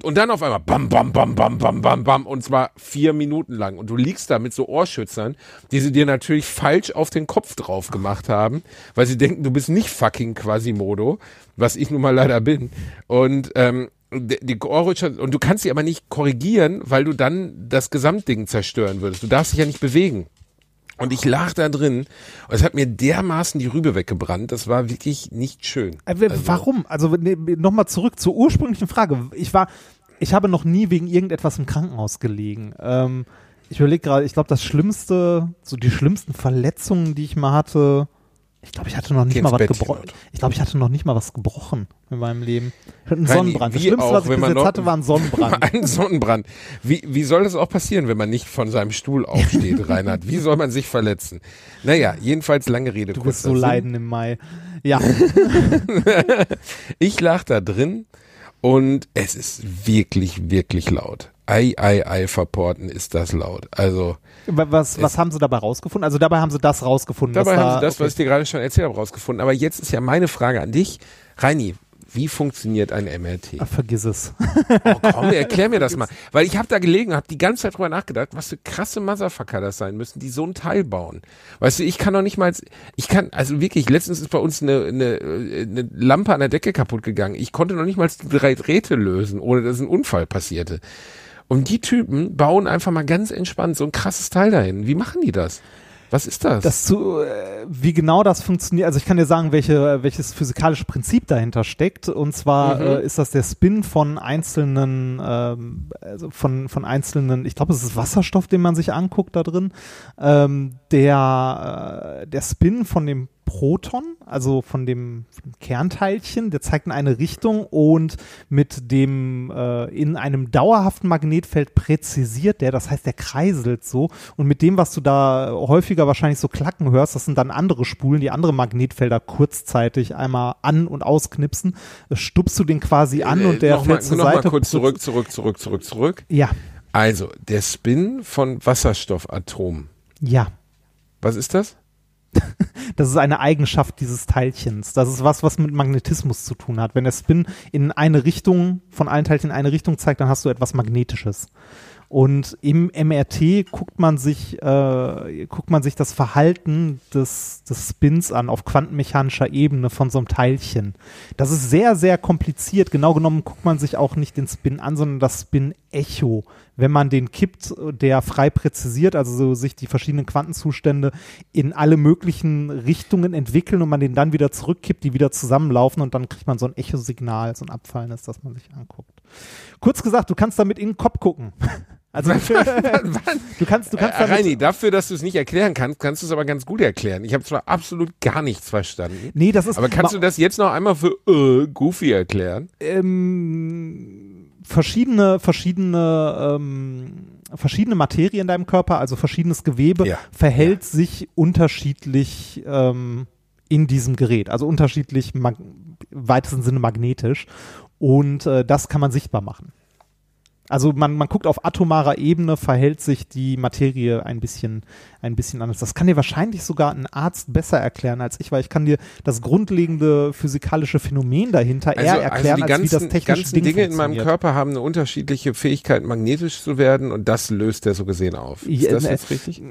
Und dann auf einmal bam, bam, bam, bam, bam, bam, bam, und zwar vier Minuten lang. Und du liegst da mit so Ohrschützern, die sie dir natürlich falsch auf den Kopf drauf gemacht haben, weil sie denken, du bist nicht fucking Quasimodo, was ich nun mal leider bin. Und ähm, die Ohrrütscher, und du kannst sie aber nicht korrigieren, weil du dann das Gesamtding zerstören würdest. Du darfst dich ja nicht bewegen. Und ich lag da drin und es hat mir dermaßen die Rübe weggebrannt. Das war wirklich nicht schön. Äh, w- Warum? Also ne, nochmal zurück zur ursprünglichen Frage. Ich war, ich habe noch nie wegen irgendetwas im Krankenhaus gelegen. Ähm, ich überlege gerade, ich glaube, das Schlimmste, so die schlimmsten Verletzungen, die ich mal hatte, ich glaube, ich hatte noch nicht Geh mal was gebrochen. Ich glaube, ich hatte noch nicht mal was gebrochen in meinem Leben. Reini, Sonnenbrand. Das Schlimmste, auch, was ich bis jetzt hatte, war ein Sonnenbrand. Ein Sonnenbrand. Wie, wie soll das auch passieren, wenn man nicht von seinem Stuhl aufsteht, Reinhard? Wie soll man sich verletzen? Naja, jedenfalls lange Rede. Du wirst so Sinn. leiden im Mai. Ja, Ich lag da drin und es ist wirklich, wirklich laut. Ei, ei, ei, verporten ist das laut. Also, was, was haben sie dabei rausgefunden? Also dabei haben sie das rausgefunden. dabei haben da, sie das, okay. was ich dir gerade schon erzählt habe, rausgefunden. Aber jetzt ist ja meine Frage an dich. Reini, wie funktioniert ein MRT? Ach, vergiss es. Oh, komm, erklär mir das mal. Weil ich habe da gelegen und habe die ganze Zeit drüber nachgedacht, was für krasse Motherfucker das sein müssen, die so ein Teil bauen. Weißt du, ich kann doch nicht mal, ich kann, also wirklich, letztens ist bei uns eine, eine, eine Lampe an der Decke kaputt gegangen. Ich konnte noch nicht mal die drei Drähte lösen, ohne dass ein Unfall passierte. Und die Typen bauen einfach mal ganz entspannt so ein krasses Teil dahin. Wie machen die das? Was ist das? Das zu, äh, wie genau das funktioniert, also ich kann dir sagen, welche, welches physikalische Prinzip dahinter steckt. Und zwar Mhm. äh, ist das der Spin von einzelnen, ähm, also von, von einzelnen, ich glaube, es ist Wasserstoff, den man sich anguckt da drin. Ähm, der, äh, der Spin von dem Proton, also von dem, von dem Kernteilchen, der zeigt in eine Richtung und mit dem äh, in einem dauerhaften Magnetfeld präzisiert der, das heißt, der kreiselt so und mit dem, was du da häufiger wahrscheinlich so klacken hörst, das sind dann andere Spulen, die andere Magnetfelder kurzzeitig einmal an- und ausknipsen, äh, stupst du den quasi an und der noch mal, fällt zur noch mal Seite. kurz zurück, zurück, zurück, zurück, zurück. Ja, Also, der Spin von Wasserstoffatomen. ja. Was ist das? Das ist eine Eigenschaft dieses Teilchens. Das ist was, was mit Magnetismus zu tun hat. Wenn der Spin in eine Richtung, von allen Teilchen in eine Richtung zeigt, dann hast du etwas Magnetisches. Und im MRT guckt man sich, äh, guckt man sich das Verhalten des, des Spins an auf quantenmechanischer Ebene von so einem Teilchen. Das ist sehr, sehr kompliziert. Genau genommen guckt man sich auch nicht den Spin an, sondern das Spin-Echo. Wenn man den kippt, der frei präzisiert, also so sich die verschiedenen Quantenzustände in alle möglichen Richtungen entwickeln und man den dann wieder zurückkippt, die wieder zusammenlaufen und dann kriegt man so ein Echosignal, so ein abfallendes, das man sich anguckt. Kurz gesagt, du kannst damit in den Kopf gucken. Also du kannst, du kannst äh, Reini, dafür, dass du es nicht erklären kannst, kannst du es aber ganz gut erklären. Ich habe zwar absolut gar nichts verstanden. Nee, das ist Aber kannst du das jetzt noch einmal für äh, Goofy erklären? ähm, verschiedene, verschiedene, ähm, verschiedene Materie in deinem Körper, also verschiedenes Gewebe, Ja. verhält sich unterschiedlich ähm, in diesem Gerät, also unterschiedlich im weitesten Sinne magnetisch. Und äh, das kann man sichtbar machen. Also man, man guckt auf atomarer Ebene, verhält sich die Materie ein bisschen, ein bisschen anders. Das kann dir wahrscheinlich sogar ein Arzt besser erklären als ich, weil ich kann dir das grundlegende physikalische Phänomen dahinter eher erklären, die als ganzen, wie das technische ganzen Ding Dinge in meinem. Körper haben eine unterschiedliche Fähigkeit, magnetisch zu werden und das löst er so gesehen auf. Ist Ja, das ne, jetzt richtig?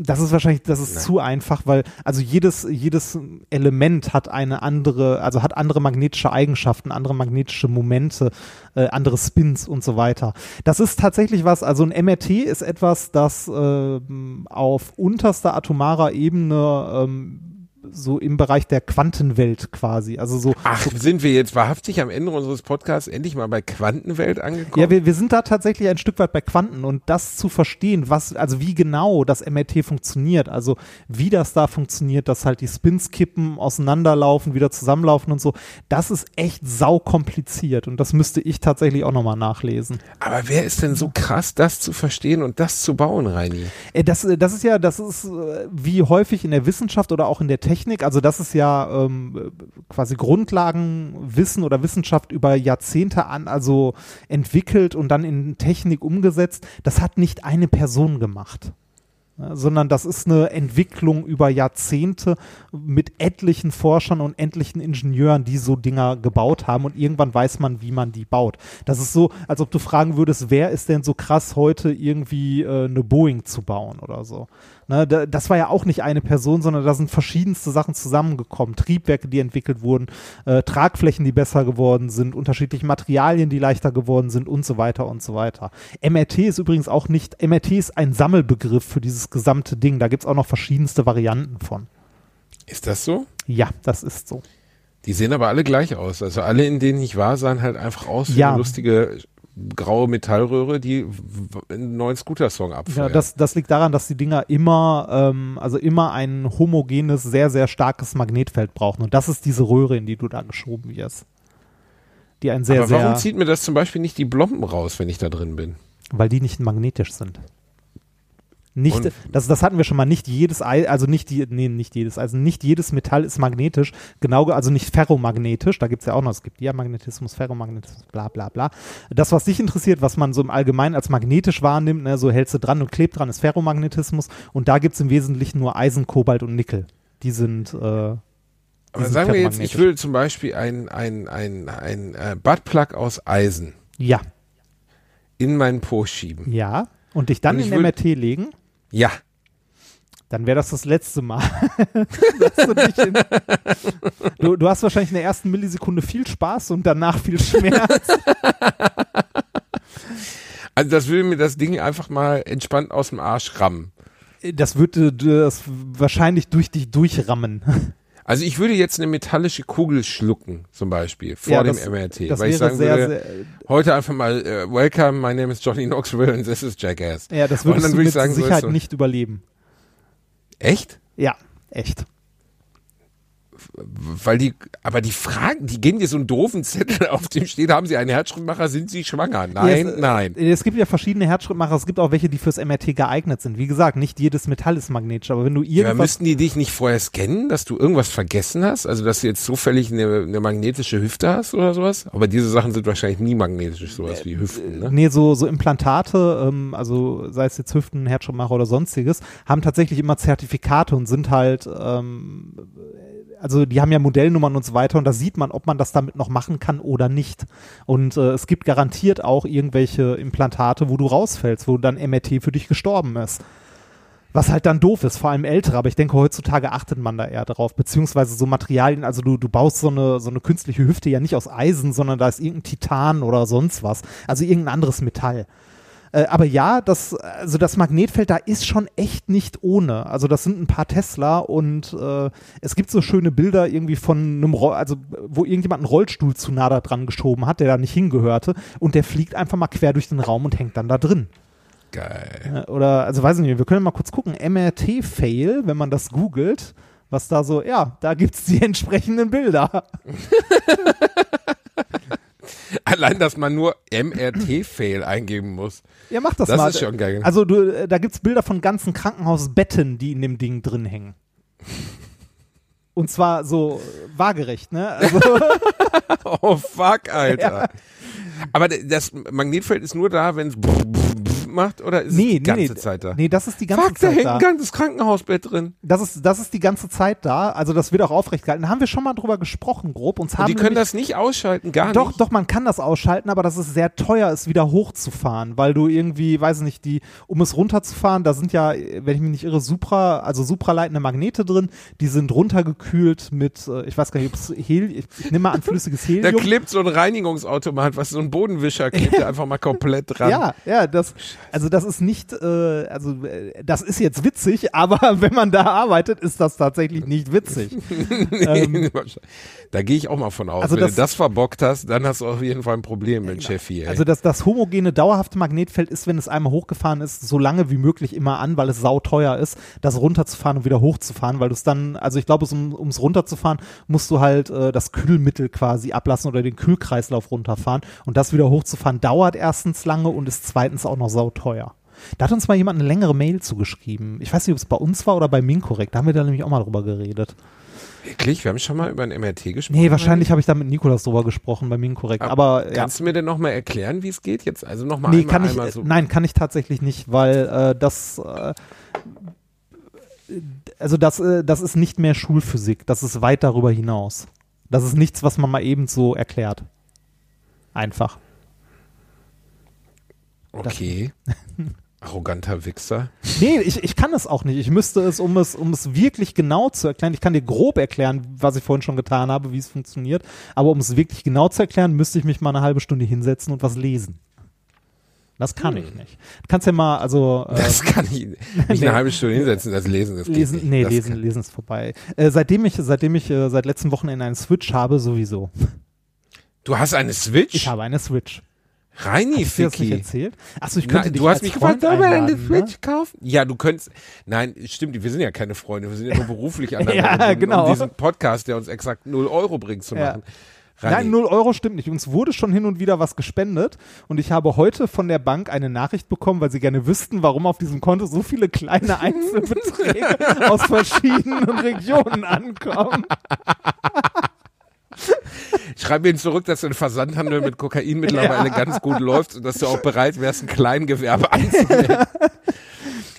Das ist wahrscheinlich, das ist zu einfach, weil also jedes, jedes Element hat eine andere, also hat andere magnetische Eigenschaften, andere magnetische Momente, äh, andere Spins und so weiter. Das ist tatsächlich was, also ein MRT ist etwas, das ähm, auf unterster atomarer Ebene ähm, so im Bereich der Quantenwelt quasi, also so Ach, sind wir jetzt wahrhaftig am Ende unseres Podcasts endlich mal bei Quantenwelt angekommen? Ja, wir, wir sind da tatsächlich ein Stück weit bei Quanten und das zu verstehen, was, also wie genau das MRT funktioniert, also wie das da funktioniert, dass halt die Spins kippen, auseinanderlaufen, wieder zusammenlaufen und so, das ist echt saukompliziert und das müsste ich tatsächlich auch nochmal nachlesen. Aber wer ist denn so krass, das zu verstehen und das zu bauen, Reini? Äh, Das, äh, das ist ja, das ist äh, wie häufig in der Wissenschaft oder auch in der Technik, also das ist ja ähm, quasi Grundlagenwissen oder Wissenschaft über Jahrzehnte an, also entwickelt und dann in Technik umgesetzt. Das hat nicht eine Person gemacht. Ja, sondern das ist eine Entwicklung über Jahrzehnte mit etlichen Forschern und etlichen Ingenieuren, die so Dinger gebaut haben und irgendwann weiß man, wie man die baut. Das ist so, als ob du fragen würdest, wer ist denn so krass heute irgendwie äh, eine Boeing zu bauen oder so. Ne, da, das war ja auch nicht eine Person, sondern da sind verschiedenste Sachen zusammengekommen. Triebwerke, die entwickelt wurden, äh, Tragflächen, die besser geworden sind, unterschiedliche Materialien, die leichter geworden sind und so weiter und so weiter. MRT ist übrigens auch nicht, MRT ist ein Sammelbegriff für dieses gesamte Ding. Da gibt's auch noch verschiedenste Varianten von. Ist das so? Ja, das ist so. Die sehen aber alle gleich aus. Also alle, in denen ich war, sahen halt einfach aus wie Ja. eine lustige graue Metallröhre, die einen neuen Scooter-Song Ja, abfeuert. das, das liegt daran, dass die Dinger immer, ähm, also immer ein homogenes, sehr, sehr starkes Magnetfeld brauchen. Und das ist diese Röhre, in die du da geschoben wirst. Die ein sehr, aber warum sehr, zieht mir das zum Beispiel nicht die Blomben raus, wenn ich da drin bin? weil die nicht magnetisch sind. Nicht, Und- das, das hatten wir schon mal, nicht jedes Ei, also nicht die, nee, nicht jedes, also nicht jedes Metall ist magnetisch, genau, ge- also nicht ferromagnetisch, da gibt's ja auch noch, es gibt Diamagnetismus, Ferromagnetismus, bla bla bla. Das, was dich interessiert, was man so im Allgemeinen als magnetisch wahrnimmt, ne, so hältst du dran und klebt dran, ist Ferromagnetismus. Und da gibt's im Wesentlichen nur Eisen, Kobalt und Nickel. Die sind, äh, Aber sagen wir jetzt, ich würde zum Beispiel ein, ein, ein, ein äh, Buttplug aus Eisen ja, in meinen Po schieben. ja, und dich dann Und in MRT legen, Ja. Dann wäre das das letzte Mal. du, du, du hast wahrscheinlich in der ersten Millisekunde viel Spaß und danach viel Schmerz. Also das würde mir das Ding einfach mal entspannt aus dem Arsch rammen. Das würde das wahrscheinlich durch dich durchrammen. Also ich würde jetzt eine metallische Kugel schlucken, zum Beispiel, vor Ja, dem das- MRT. das weil ich sagen sehr, würde, sehr, heute einfach mal, äh, welcome, my name is Johnny Knoxville and this is Jackass. ja, das Und würdest dann du würde mit ich sagen, so Sicherheit so- nicht überleben. Echt? Ja, echt. Weil die, aber die Fragen, die gehen dir so einen doofen Zettel auf dem steht, haben sie einen Herzschrittmacher, sind sie schwanger? Nein, Ja, es, nein. Es gibt ja verschiedene Herzschrittmacher, es gibt auch welche, die fürs MRT geeignet sind. Wie gesagt, nicht jedes Metall ist magnetisch, aber wenn du Ja, irgendwas müssten die dich nicht vorher scannen, dass du irgendwas vergessen hast? Also, dass du jetzt zufällig eine, eine magnetische Hüfte hast oder sowas? Aber diese Sachen sind wahrscheinlich nie magnetisch, sowas wie Hüften, ne? Nee, so, so Implantate, ähm, also sei es jetzt Hüften, Herzschrittmacher oder sonstiges, haben tatsächlich immer Zertifikate und sind halt, ähm, also die haben ja Modellnummern und so weiter und da sieht man, ob man das damit noch machen kann oder nicht. Und äh, es gibt garantiert auch irgendwelche Implantate, wo du rausfällst, wo dann MRT für dich gestorben ist. Was halt dann doof ist, vor allem ältere, aber ich denke, heutzutage achtet man da eher drauf, beziehungsweise so Materialien, also du, du baust so eine, so eine künstliche Hüfte ja nicht aus Eisen, sondern da ist irgendein Titan oder sonst was, also irgendein anderes Metall. Äh, aber ja, das, also das Magnetfeld da ist schon echt nicht ohne. Also das sind ein paar Tesla und äh, es gibt so schöne Bilder irgendwie von einem, Roll, also wo irgendjemand einen Rollstuhl zu nah da dran geschoben hat, der da nicht hingehörte und der fliegt einfach mal quer durch den Raum und hängt dann da drin. Geil. Oder, also weiß ich nicht, wir können mal kurz gucken. MRT-Fail, wenn man das googelt, was da so, ja, da gibt's die entsprechenden Bilder. Allein, dass man nur MRT-Fail eingeben muss. Ja, mach das, Das mal. ist schon geil. Also du, äh, da gibt's Bilder von ganzen Krankenhausbetten, die in dem Ding drin hängen. Und zwar so äh, waagerecht, ne? Also, Oh fuck, Alter. Ja. Aber das Magnetfeld ist nur da, wenn es macht oder ist es nee, die ganze nee, nee. Zeit da? Nee, das ist die ganze Fuck, da Zeit hängt da. ein ganzes Krankenhausbett drin. Das ist, das ist die ganze Zeit da. Also das wird auch aufrecht gehalten. Da haben wir schon mal drüber gesprochen, grob. Uns Und haben die können nämlich- das nicht ausschalten, gar Doch, nicht. doch, man kann das ausschalten, aber das ist sehr teuer, es wieder hochzufahren, weil du irgendwie, weiß ich nicht, die, um es runterzufahren, da sind ja, wenn ich mich nicht irre, Supra, also supraleitende Magnete drin, die sind runtergekühlt mit, äh, ich weiß gar nicht, ob es Hel ich, ich nehme mal an flüssiges Da Helium. klebt so ein Reinigungsautomat, was so ein Bodenwischer klebt, einfach mal komplett dran. Ja, ja, das, also das ist nicht, äh, also äh, das ist jetzt witzig, aber wenn man da arbeitet, ist das tatsächlich nicht witzig. ähm, da gehe ich auch mal von aus. Also Wenn das- du das verbockt hast, dann hast du auf jeden Fall ein Problem mit Chefie. Ey. Also das, das homogene, dauerhafte Magnetfeld ist, wenn es einmal hochgefahren ist, so lange wie möglich immer an, weil es sauteuer ist, das runterzufahren und wieder hochzufahren, weil du es dann, also ich glaube, es- um es runterzufahren, musst du halt äh, das Kühlmittel quasi ablassen oder den Kühlkreislauf runterfahren und das wieder hochzufahren dauert erstens lange und ist zweitens auch noch sauteuer. Da hat uns mal jemand eine längere Mail zugeschrieben. Ich weiß nicht, ob es bei uns war oder bei Minkorrekt. Da haben wir da nämlich auch mal drüber geredet. Wirklich? Wir haben schon mal über ein MRT gesprochen. Nee, wahrscheinlich habe ich da mit Nikolas drüber gesprochen bei Minkorrekt. Aber ja. Kannst du mir denn nochmal erklären, wie es geht jetzt? Also nochmal Nee, einmal, kann ich, einmal so. nein, kann ich tatsächlich nicht, weil äh, das, äh, also das, äh, das ist nicht mehr Schulphysik, das ist weit darüber hinaus. Das ist nichts, was man mal eben so erklärt. Einfach. Okay. Arroganter Wichser. Nee, ich, ich kann es auch nicht. Ich müsste es, um es, um es wirklich genau zu erklären, ich kann dir grob erklären, was ich vorhin schon getan habe, wie es funktioniert, aber um es wirklich genau zu erklären, müsste ich mich mal eine halbe Stunde hinsetzen und was lesen. Das kann ich nicht. Du kannst ja mal, also äh, Das kann ich mich Nee. eine halbe Stunde hinsetzen, das Lesen. Das geht Lesen, nicht. nee, das lesen, kann- lesen ist vorbei. Äh, seitdem ich, seitdem ich äh, seit letzten Wochenende einen Switch habe, sowieso. Du hast eine Switch? Ich habe eine Switch. Reini, Hast du dir das nicht Ficky. erzählt? Achso, ich könnte Nein, dich du hast mich Freund gefragt, soll man eine einladen, ne? Switch kaufen? Ja, du könntest. Nein, stimmt, wir sind ja keine Freunde, wir sind ja nur beruflich aneinander Ja, gebunden, genau. um diesen Podcast, der uns exakt 0 Euro bringt, zu Ja. machen. Nein, Reini, 0 Euro stimmt nicht. Uns wurde schon hin und wieder was gespendet und ich habe heute von der Bank eine Nachricht bekommen, weil sie gerne wüssten, warum auf diesem Konto so viele kleine Einzelbeträge aus verschiedenen Regionen ankommen. Schreib mir zurück, dass der Versandhandel mit Kokain mittlerweile ganz gut läuft und dass du auch bereit wärst, ein Kleingewerbe anzumelden.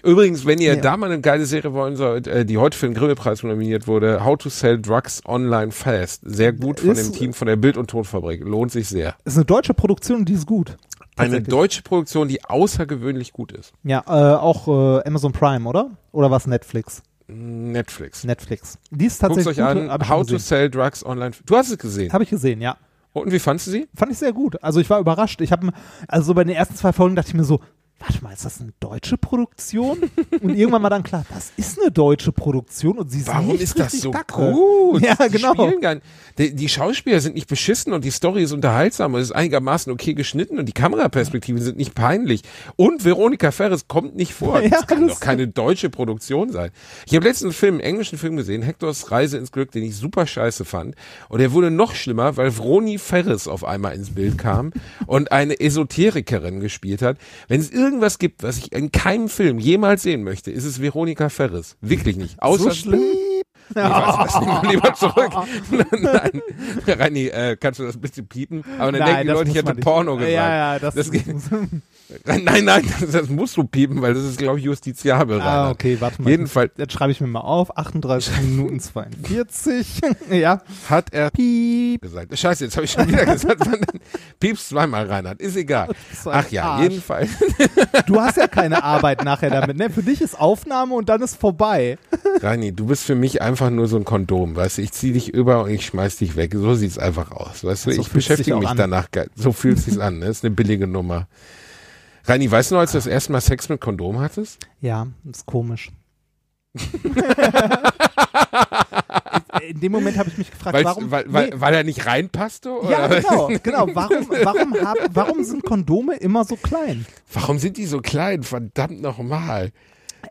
Übrigens, wenn ihr Ja. da mal eine geile Serie wollen sollt, äh, die heute für den Grimme-Preis nominiert wurde, How to Sell Drugs Online Fast. Sehr gut von Ist- dem Team von der Bild- und Tonfabrik. Lohnt sich sehr. ist eine deutsche Produktion und die ist gut. Eine deutsche Produktion, die außergewöhnlich gut ist. Ja, äh, auch äh, Amazon Prime, oder? Oder was Netflix? Netflix. Netflix. Die ist Guckt tatsächlich euch an, gut, hab ich schon How to. Sell Drugs Online. Du hast es gesehen. Habe ich gesehen, ja. Und wie fandst du sie? Fand ich sehr gut. Also ich war überrascht. Ich habe also so bei den ersten zwei Folgen dachte ich mir so, warte mal, ist das eine deutsche Produktion? und irgendwann war dann klar, das ist eine deutsche Produktion und sie ist Warum nicht ist das so kacke. gut? Ja, Die genau. Die, die Schauspieler sind nicht beschissen und die Story ist unterhaltsam und es ist einigermaßen okay geschnitten und die Kameraperspektiven sind nicht peinlich. Und Veronika Ferres kommt nicht vor. Ja, das kann das- doch keine deutsche Produktion sein. Ich habe letztens einen Film, einen englischen Film gesehen, Hectors Reise ins Glück, den ich super scheiße fand. Und der wurde noch schlimmer, weil Vroni Ferres auf einmal ins Bild kam und eine Esoterikerin gespielt hat. Wenn es irgendwas gibt, was ich in keinem Film jemals sehen möchte, ist es Veronika Ferres. Wirklich nicht. Außer So schlimm? Nee, was, was, nehmen wir lieber zurück. Nein, Reini, äh, kannst du das ein bisschen piepen? Aber dann denken die das Leute, ich hätte. Porno gesagt. Ja, ja, das, Das geht- Nein, nein, das, das musst du piepen, weil das ist, glaube ich, justiziabel. Ah, Rainer. okay, warte mal. Jedenfalls Jetzt schreibe ich mir mal auf. 38 Minuten 42. ja. hat er Piep. gesagt. Scheiße, jetzt habe ich schon wieder gesagt. Pieps zweimal, Reinhard. Ist egal. Ach ja, Arsch. jedenfalls. Du hast ja keine Arbeit nachher damit, ne? Für dich ist Aufnahme und dann ist vorbei. Reini, du bist für mich einfach nur so ein Kondom, weißt du? Ich zieh dich über und ich schmeiß dich weg. So sieht's einfach aus, weißt du? So ich sich beschäftige mich an. danach. So fühlt sich's an, ne? Ist eine billige Nummer. Reini, weißt du noch, als du das erste Mal Sex mit Kondom hattest? Ja, ist komisch. In dem Moment habe ich mich gefragt, Weil's- warum. weil, weil, nee, weil er nicht reinpasste? Oder? ja, genau, genau. Warum, warum, hab, warum sind Kondome immer so klein? Warum sind die so klein? Verdammt nochmal.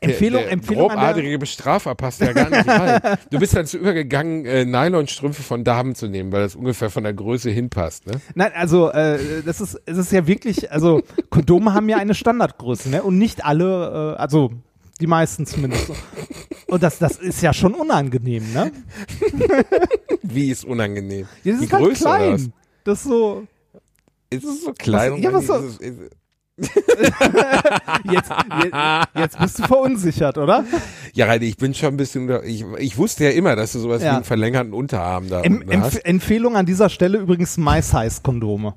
Empfehlung, der, der Empfehlung grobartige Bestrafer passt ja gar nicht rein. Du bist dazu übergegangen, äh, Nylonstrümpfe von Damen zu nehmen, weil das ungefähr von der Größe hinpasst. Ne? Nein, also äh, das ist, es ist ja wirklich, also Kondome haben ja eine Standardgröße, ne? Und nicht alle, äh, also die meisten zumindest. Und das, das ist ja schon unangenehm, ne? Wie ist unangenehm? Ja, das Die ist halt Größe, klein. Das ist so. Ist es so klein? Was- ja, was Ist ist Jetzt, jetzt, jetzt bist du verunsichert, oder? Ja, Reini, ich bin schon ein bisschen, ich, ich wusste ja immer, dass du sowas Ja. wie einen verlängerten Unterarm da Em Empf hast. Empfehlung an dieser Stelle übrigens My-Size-Kondome.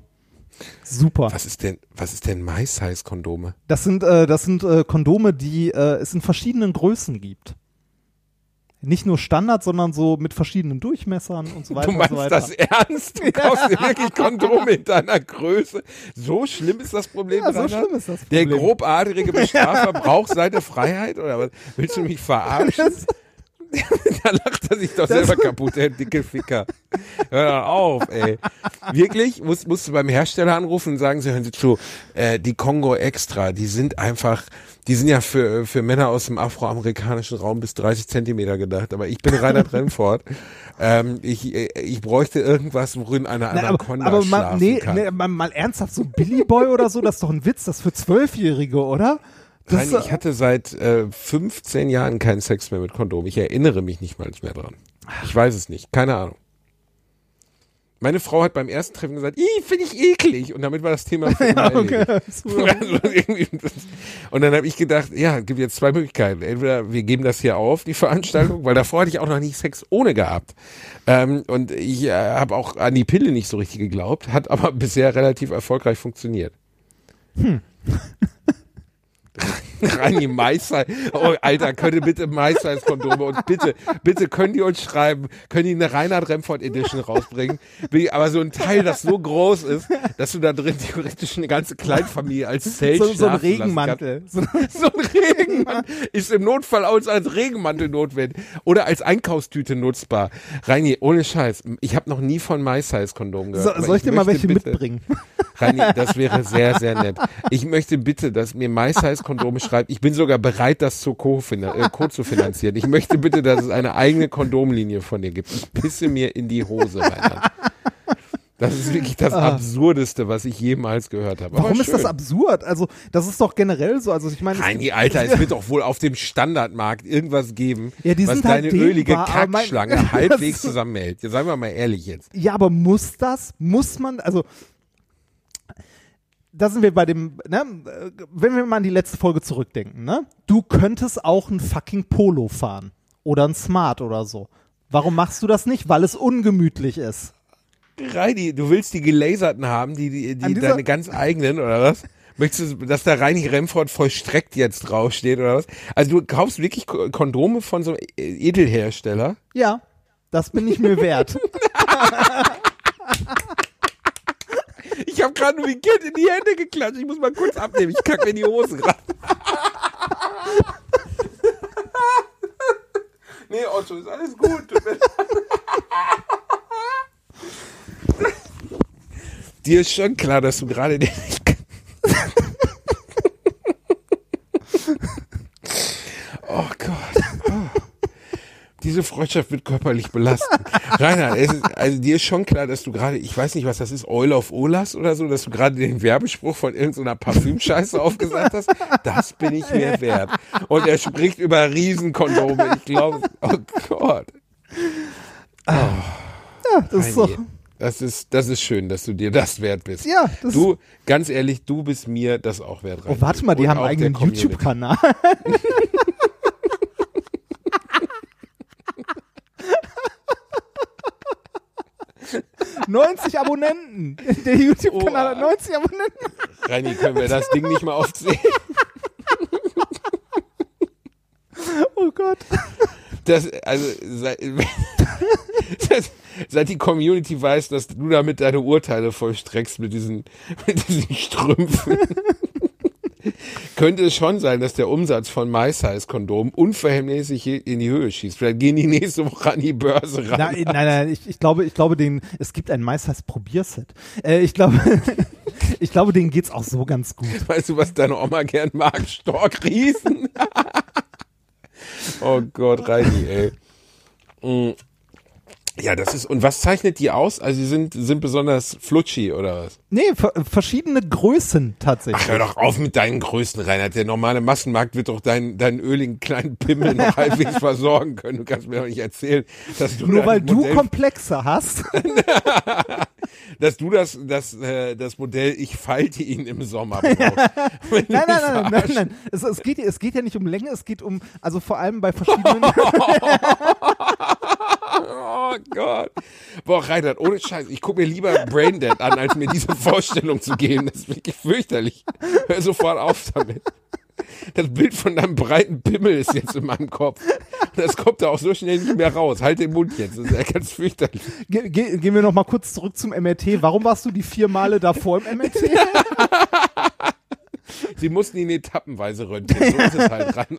Super. Was ist denn, was ist denn My-Size-Kondome? Das sind, äh, das sind äh, Kondome, die äh, es in verschiedenen Größen gibt. Nicht nur Standard, sondern so mit verschiedenen Durchmessern und so weiter Du meinst und so weiter. das ernst? Du kaufst dir wirklich Kondome in deiner Größe? So schlimm ist das Problem, Ja, so schlimm ist das Der Problem. grobartige Bestrafer braucht seine Freiheit? Oder was? Willst du mich verarschen? da lacht er sich doch selber kaputt, der dicke Ficker. Hör auf, ey. Wirklich? Musst, musst du beim Hersteller anrufen und sagen, sie hören Sie zu, äh, die Kongo Extra, die sind einfach, die sind ja für, für Männer aus dem afroamerikanischen Raum bis 30 Zentimeter gedacht. Aber ich bin Reinhard Remford. Ähm, ich, ich bräuchte irgendwas, worin eine Na, Anaconda aber, aber mal, schlafen nee, kann. nee, mal, mal ernsthaft, so Billy Boy oder so, das ist doch ein Witz, das für Zwölfjährige, oder? Nein, ich hatte seit äh, 15 Jahren keinen Sex mehr mit Kondom. Ich erinnere mich nicht mal mehr dran. Ich weiß es nicht. Keine Ahnung. Meine Frau hat beim ersten Treffen gesagt, ih, finde ich eklig. Und damit war das Thema für ja, okay. Also Und dann habe ich gedacht, ja, gibt jetzt zwei Möglichkeiten. Entweder wir geben das hier auf, die Veranstaltung, weil davor hatte ich auch noch nie Sex ohne gehabt. Ähm, und ich äh, habe auch an die Pille nicht so richtig geglaubt, hat aber bisher relativ erfolgreich funktioniert. Thanks. Rani Meister. Oh, Alter, könnte bitte Meister als Kondome und bitte, bitte können die uns schreiben, können die eine Reinhard Remford Edition rausbringen. Aber so ein Teil, das so groß ist, dass du da drin theoretisch eine ganze Kleinfamilie als Zelt so, so ein Regenmantel. So, ein Regenmantel ist im Notfall auch als Regenmantel notwendig oder als Einkaufstüte nutzbar. Reini, ohne Scheiß, ich habe noch nie von MySize-Kondomen gehört. so, soll ich dir mal welche bitte- mitbringen? Reini, das wäre sehr, sehr nett. Ich möchte bitte, dass mir MySize-Kondome schreibt. Ich bin sogar bereit, das zu co-finan- äh, co zu finanzieren. Ich möchte bitte, dass es eine eigene Kondomlinie von dir gibt. Ich pisse mir in die Hose, Reinhard. Das ist wirklich das Absurdeste, was ich jemals gehört habe. Ah. Warum ist das absurd? Also, das ist doch generell so. Also, ich meine, Reini, Alter, es wird doch wohl auf dem Standardmarkt irgendwas geben, Ja, die was sind halt deine ölige Kackschlange halbwegs zusammenhält. Jetzt seien wir mal ehrlich jetzt. Ja, aber muss das? Muss man, also da sind wir bei dem, ne, wenn wir mal an die letzte Folge zurückdenken, ne? Du könntest auch ein fucking Polo fahren. Oder ein Smart oder so. Warum machst du das nicht? Weil es ungemütlich ist. Reini, du willst die gelaserten haben, die, die, die deine ganz eigenen, oder was? Möchtest du, dass da Reini Remford vollstreckt jetzt draufsteht, oder was? Also du kaufst wirklich Ko- Kondome von so einem E- Edelhersteller? Ja, das bin ich mir wert. Ich habe gerade nur wie ein Kind in die Hände geklatscht. Ich muss mal kurz abnehmen. Ich kacke mir in die Hose gerade. nee, Otto, ist alles gut. Dir ist schon klar, dass du gerade den. oh Gott. Oh. Diese Freundschaft wird körperlich belastend. Rainer, ist, also dir ist schon klar, dass du gerade, ich weiß nicht, was das ist, Oil of Olas oder so, dass du gerade den Werbespruch von irgendeiner Parfümscheiße aufgesagt hast. Das bin ich mir wert. Und er spricht über Riesenkondome. Ich glaube, oh Gott. Das ist. Heini, Das ist, das ist schön, dass du dir das wert bist. Ja, das du, ganz ehrlich, du bist mir das auch wert. Oh, warte mal, die Und haben einen eigenen. YouTube-Kanal. ...90 Abonnenten. Der YouTube-Kanal hat Oh. 90 Abonnenten. Reini, können wir das Ding nicht mal aufzählen? Oh Gott. Das, also, seit, das, seit die Community weiß, dass du damit deine Urteile vollstreckst mit diesen, mit diesen Strümpfen, könnte es schon sein, dass der Umsatz von MySize-Kondomen unverhältnismäßig in die Höhe schießt. Vielleicht gehen die nächste Woche an die Börse ran. Nein, nein, nein, ich, ich glaube, ich glaube, den, es gibt ein Meisters Probierset. Äh, ich glaube, ich glaube, denen geht's auch so ganz gut. Weißt du, was deine Oma gern mag? Storkriesen. Oh Gott, Reini, ey. Ja, das ist, und was zeichnet die aus? Also sie sind, sind besonders flutschi oder was? Nee, ver verschiedene Größen tatsächlich. Ach, hör doch auf mit deinen Größen, Reinhard. Der normale Massenmarkt wird doch deinen, deinen öligen kleinen Pimmel noch halbwegs versorgen können. Du kannst mir doch nicht erzählen, dass du Nur weil du Modell, Komplexe hast. dass du das, das, äh, das Modell, ich falte ihn im Sommer brauchst. Du Nein, nein, nein, nein, nein. Es, es, geht, es geht ja nicht um Länge, es geht um, also vor allem bei verschiedenen. Oh Gott. Boah, Reinhard, ohne Scheiß, ich gucke mir lieber Braindead an, als mir diese Vorstellung zu geben. Das ist wirklich fürchterlich. Hör sofort auf damit. Das Bild von deinem breiten Pimmel ist jetzt in meinem Kopf. Das kommt da auch so schnell nicht mehr raus. Halt den Mund jetzt. Das ist ja ganz fürchterlich. Ge ge gehen wir noch mal kurz zurück zum MRT. Warum warst du die vier Male davor im MRT? Sie mussten ihn etappenweise röntgen. So ist es halt dran.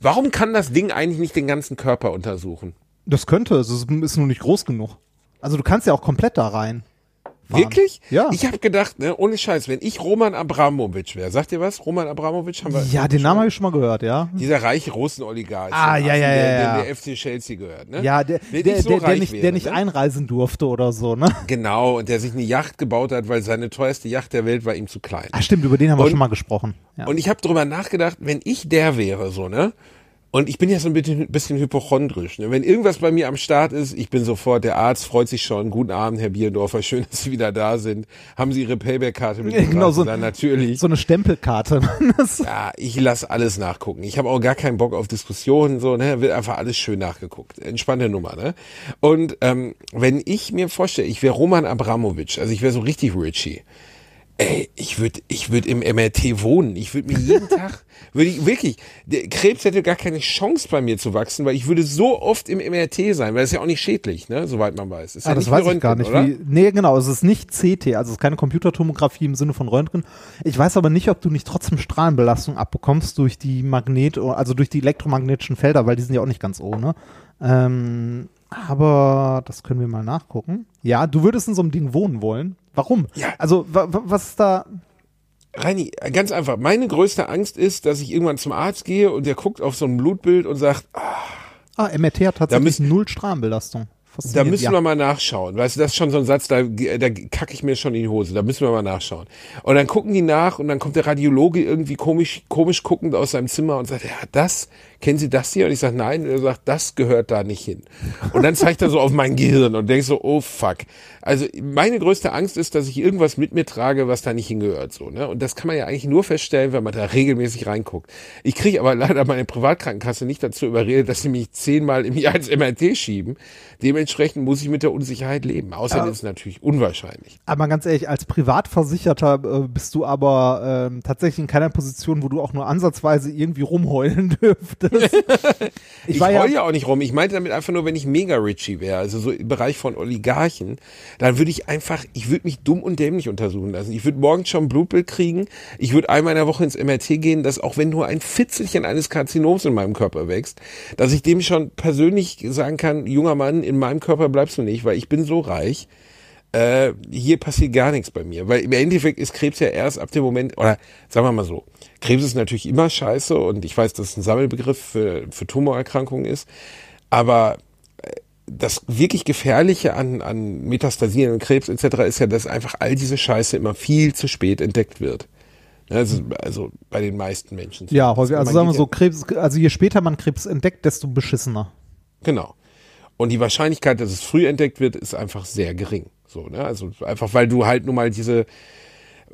Warum kann das Ding eigentlich nicht den ganzen Körper untersuchen? Das könnte, es ist, ist nur nicht groß genug. Also du kannst ja auch komplett da rein. Fahren. Wirklich? Ja. Ich habe gedacht, ne, ohne Scheiß, wenn ich Roman Abramowitsch wäre, sagt ihr was? Roman Abramowitsch haben wir. Ja, den Namen habe ich schon mal gehört, ja. Dieser reiche Russen-Oligarch. Ah, der ja, ja, der, ja, der, ja. Der FC Chelsea gehört, ne? Ja, der, Wenn der, so der, der nicht, wäre, der nicht ne? einreisen durfte oder so, ne? Genau, und der sich eine Yacht gebaut hat, weil seine teuerste Yacht der Welt war ihm zu klein. Ah, stimmt, über den haben wir Und- schon mal gesprochen. Ja. Und ich habe drüber nachgedacht, wenn ich der wäre, so, ne? Und ich bin ja so ein bisschen, bisschen hypochondrisch. Ne? Wenn irgendwas bei mir am Start ist, ich bin sofort, der Arzt freut sich schon. Guten Abend, Herr Bierdorfer, schön, dass Sie wieder da sind. Haben Sie Ihre Payback-Karte mitgebracht? genau, so, Dann natürlich. so eine Stempelkarte. Ja, ich lass alles nachgucken. Ich habe auch gar keinen Bock auf Diskussionen, so, ne? Wird einfach alles schön nachgeguckt. Entspannte Nummer, ne? Und ähm, wenn ich mir vorstelle, ich wäre Roman Abramowitsch, also ich wäre so richtig Richie. Ey, ich würde ich würd im MRT wohnen. Ich würde mir jeden Tag, würde ich wirklich, der Krebs hätte gar keine Chance bei mir zu wachsen, weil ich würde so oft im MRT sein, weil das ist ja auch nicht schädlich, ne? Soweit man weiß. Ist Ah, ja das weiß wie ich gar nicht. oder? Wie, nee, genau, es ist nicht CT, also es ist keine Computertomographie im Sinne von Röntgen. Ich weiß aber nicht, ob du nicht trotzdem Strahlenbelastung abbekommst durch die Magnet, also durch die elektromagnetischen Felder, weil die sind ja auch nicht ganz ohne. Ähm, aber das können wir mal nachgucken. Ja, du würdest in so einem Ding wohnen wollen. Warum? Ja. Also, wa wa was ist da? Reini, ganz einfach. Meine größte Angst ist, dass ich irgendwann zum Arzt gehe und der guckt auf so ein Blutbild und sagt, Ah, MRT hat tatsächlich müssen- null Strahlenbelastung. Da müssen ja. wir mal nachschauen. Weißt du, das ist schon so ein Satz, da, da kacke ich mir schon in die Hose. Da müssen wir mal nachschauen. Und dann gucken die nach und dann kommt der Radiologe irgendwie komisch, komisch guckend aus seinem Zimmer und sagt, ja, das, kennen Sie das hier? Und ich sage, nein. Und er sagt, das gehört da nicht hin. Und dann zeigt er so auf mein Gehirn und denkt so, oh fuck. Also meine größte Angst ist, dass ich irgendwas mit mir trage, was da nicht hingehört. So, ne? Und das kann man ja eigentlich nur feststellen, wenn man da regelmäßig reinguckt. Ich kriege aber leider meine Privatkrankenkasse nicht dazu überredet, dass sie mich zehnmal im Jahr ins MRT schieben. Dementsprechend muss ich mit der Unsicherheit leben. Außerdem ist es natürlich unwahrscheinlich. Aber ganz ehrlich, als Privatversicherter äh, bist du aber ähm, tatsächlich in keiner Position, wo du auch nur ansatzweise irgendwie rumheulen dürftest. Ich, war ja- heul ja auch nicht rum. Ich meinte damit einfach nur, wenn ich mega Richie wäre, also so im Bereich von Oligarchen, dann würde ich einfach, ich würde mich dumm und dämlich untersuchen lassen. Ich würde morgens schon ein Blutbild kriegen. Ich würde einmal in der Woche ins MRT gehen, dass auch wenn nur ein Fitzelchen eines Karzinoms in meinem Körper wächst, dass ich dem schon persönlich sagen kann, junger Mann, in meinem Körper bleibst du nicht, weil ich bin so reich. Äh, hier passiert gar nichts bei mir, weil im Endeffekt ist Krebs ja erst ab dem Moment, oder sagen wir mal so, Krebs ist natürlich immer scheiße und ich weiß, dass es ein Sammelbegriff für, für Tumorerkrankungen ist, aber äh, das wirklich Gefährliche an, an Metastasien und Krebs etc. ist ja, dass einfach all diese Scheiße immer viel zu spät entdeckt wird. Also, also bei den meisten Menschen. ja, häufig. Also Man sagen wir so, Krebs, also je später man Krebs entdeckt, desto beschissener. Genau. Und die Wahrscheinlichkeit, dass es früh entdeckt wird, ist einfach sehr gering. So, ne? Also einfach, weil du halt nun mal diese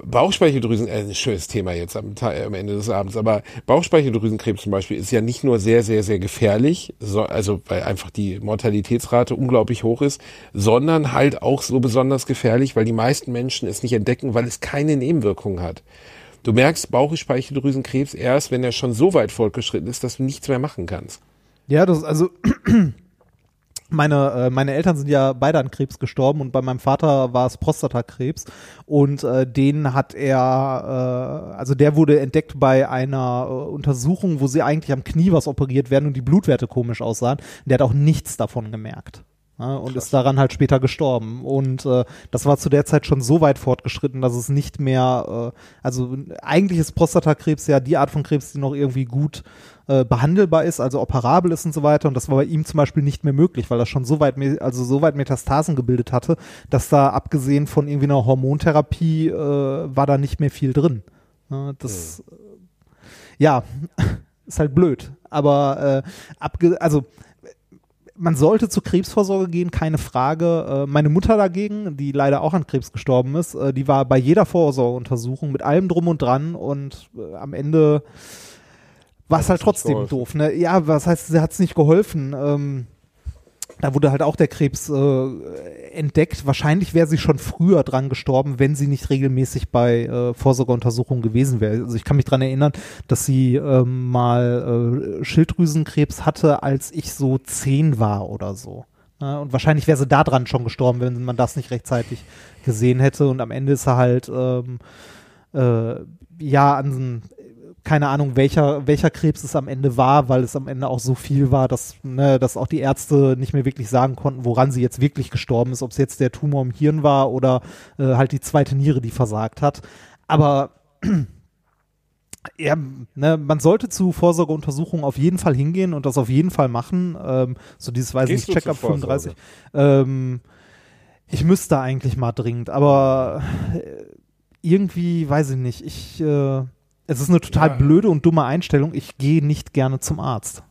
Bauchspeicheldrüsen, äh, ein schönes Thema jetzt am, am Ende des Abends, aber Bauchspeicheldrüsenkrebs zum Beispiel ist ja nicht nur sehr, sehr, sehr gefährlich, so, also weil einfach die Mortalitätsrate unglaublich hoch ist, sondern halt auch so besonders gefährlich, weil die meisten Menschen es nicht entdecken, weil es keine Nebenwirkungen hat. Du merkst Bauchspeicheldrüsenkrebs erst, wenn er schon so weit fortgeschritten ist, dass du nichts mehr machen kannst. Ja, das also meine äh, meine Eltern sind ja beide an Krebs gestorben und bei meinem Vater war es Prostatakrebs und äh, den hat er äh, also der wurde entdeckt bei einer äh, Untersuchung, wo sie eigentlich am Knie was operiert werden und die Blutwerte komisch aussahen. Der hat auch nichts davon gemerkt. Ja, und ist daran halt später gestorben. Und äh, das war zu der Zeit schon so weit fortgeschritten, dass es nicht mehr, äh, also eigentlich ist Prostatakrebs ja die Art von Krebs, die noch irgendwie gut äh, behandelbar ist, also operabel ist und so weiter. Und das war bei ihm zum Beispiel nicht mehr möglich, weil er schon so weit, also so weit Metastasen gebildet hatte, dass da abgesehen von irgendwie einer Hormontherapie äh, war da nicht mehr viel drin. Ja, das, äh, ja, ist halt blöd. Aber äh, abge also man sollte zur Krebsvorsorge gehen, keine Frage. Äh, meine Mutter dagegen, die leider auch an Krebs gestorben ist, äh, die war bei jeder Vorsorgeuntersuchung mit allem drum und dran und äh, am Ende war es halt trotzdem doof. Ne? Ja, was heißt, sie hat es nicht geholfen. Ähm, da wurde halt auch der Krebs äh, entdeckt. Wahrscheinlich wäre sie schon früher dran gestorben, wenn sie nicht regelmäßig bei äh, Vorsorgeuntersuchungen gewesen wäre. Also ich kann mich dran erinnern, dass sie ähm, mal äh, Schilddrüsenkrebs hatte, als ich so zehn war oder so. Ja, und wahrscheinlich wäre sie da dran schon gestorben, wenn man das nicht rechtzeitig gesehen hätte. Und am Ende ist er halt ähm, äh, ja an keine Ahnung, welcher, welcher Krebs es am Ende war, weil es am Ende auch so viel war, dass, ne, dass auch die Ärzte nicht mehr wirklich sagen konnten, woran sie jetzt wirklich gestorben ist, ob es jetzt der Tumor im Hirn war oder äh, halt die zweite Niere, die versagt hat. Aber ja, ne, man sollte zu Vorsorgeuntersuchungen auf jeden Fall hingehen und das auf jeden Fall machen. Ähm, so dieses, weiß Gehst nicht, Check-up zur Vorsorge? 35. Ähm, ich müsste eigentlich mal dringend, aber äh, irgendwie, weiß ich nicht, ich, äh, es ist eine total Ja. blöde und dumme Einstellung. Ich gehe nicht gerne zum Arzt.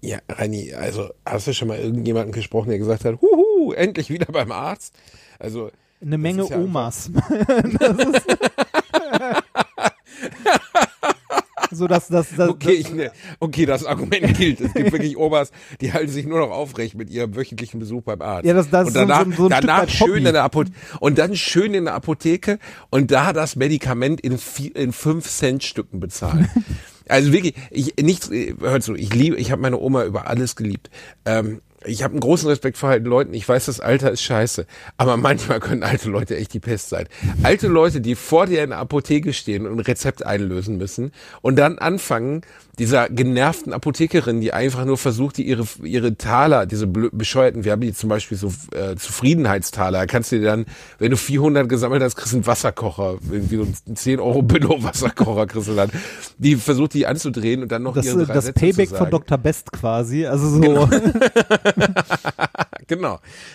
Ja, Reini, also hast du schon mal irgendjemanden gesprochen, der gesagt hat, huhu, endlich wieder beim Arzt? Also, Eine Menge ja Omas. so dass das, okay, ich, ne, okay, das Argument gilt. Es gibt wirklich Omas, die halten sich nur noch aufrecht mit ihrem wöchentlichen Besuch beim Arzt. Ja, das- das und ist so- danach, so- ein danach schön Hobby. in der Apotheke und dann schön in der Apotheke und da das Medikament in, vier, in fünf Cent Stücken bezahlen. Also wirklich, ich nicht, hört zu, ich liebe, ich habe meine Oma über alles geliebt. Ähm, ich habe einen großen Respekt vor alten Leuten. Ich weiß, das Alter ist scheiße, aber manchmal können alte Leute echt die Pest sein. Alte Leute, die vor dir in der Apotheke stehen und ein Rezept einlösen müssen und dann anfangen, dieser genervten Apothekerin, die einfach nur versucht, die ihre ihre Taler, diese bescheuerten, wir haben die zum Beispiel so äh, Zufriedenheitstaler, da kannst du dir dann, wenn du 400 gesammelt hast, kriegst du einen Wasserkocher, irgendwie so einen 10 Euro Billo Wasserkocher kriegst du dann. Die versucht, die anzudrehen und dann noch das, ihre äh, drei das Sätze Payback von. Dr. Best quasi. Also so. genau,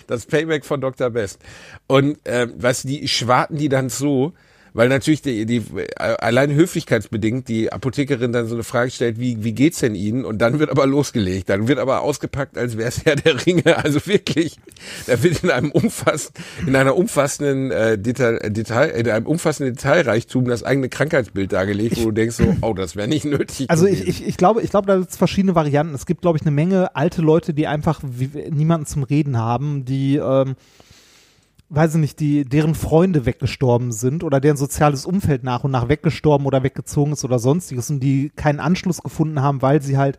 das Payback von Dr. Best. Und ähm, du, die schwarten die dann so, weil natürlich die, die allein höflichkeitsbedingt die Apothekerin dann so eine Frage stellt, wie wie geht's denn Ihnen? Und dann wird aber losgelegt, dann wird aber ausgepackt, als wäre es ja der Ringe. Also wirklich, da wird in einem umfass, in einer umfassenden äh, Detail, äh, Detail, in einem umfassenden Detailreichtum das eigene Krankheitsbild dargelegt, wo du denkst so, oh, das wäre nicht nötig. Also ich, gewesen. ich, ich glaube, ich glaube, da gibt es verschiedene Varianten. Es gibt, glaube ich, eine Menge alte Leute, die einfach wie, niemanden zum Reden haben, die, ähm, weiß ich nicht, die, deren Freunde weggestorben sind oder deren soziales Umfeld nach und nach weggestorben oder weggezogen ist oder sonstiges und die keinen Anschluss gefunden haben, weil sie halt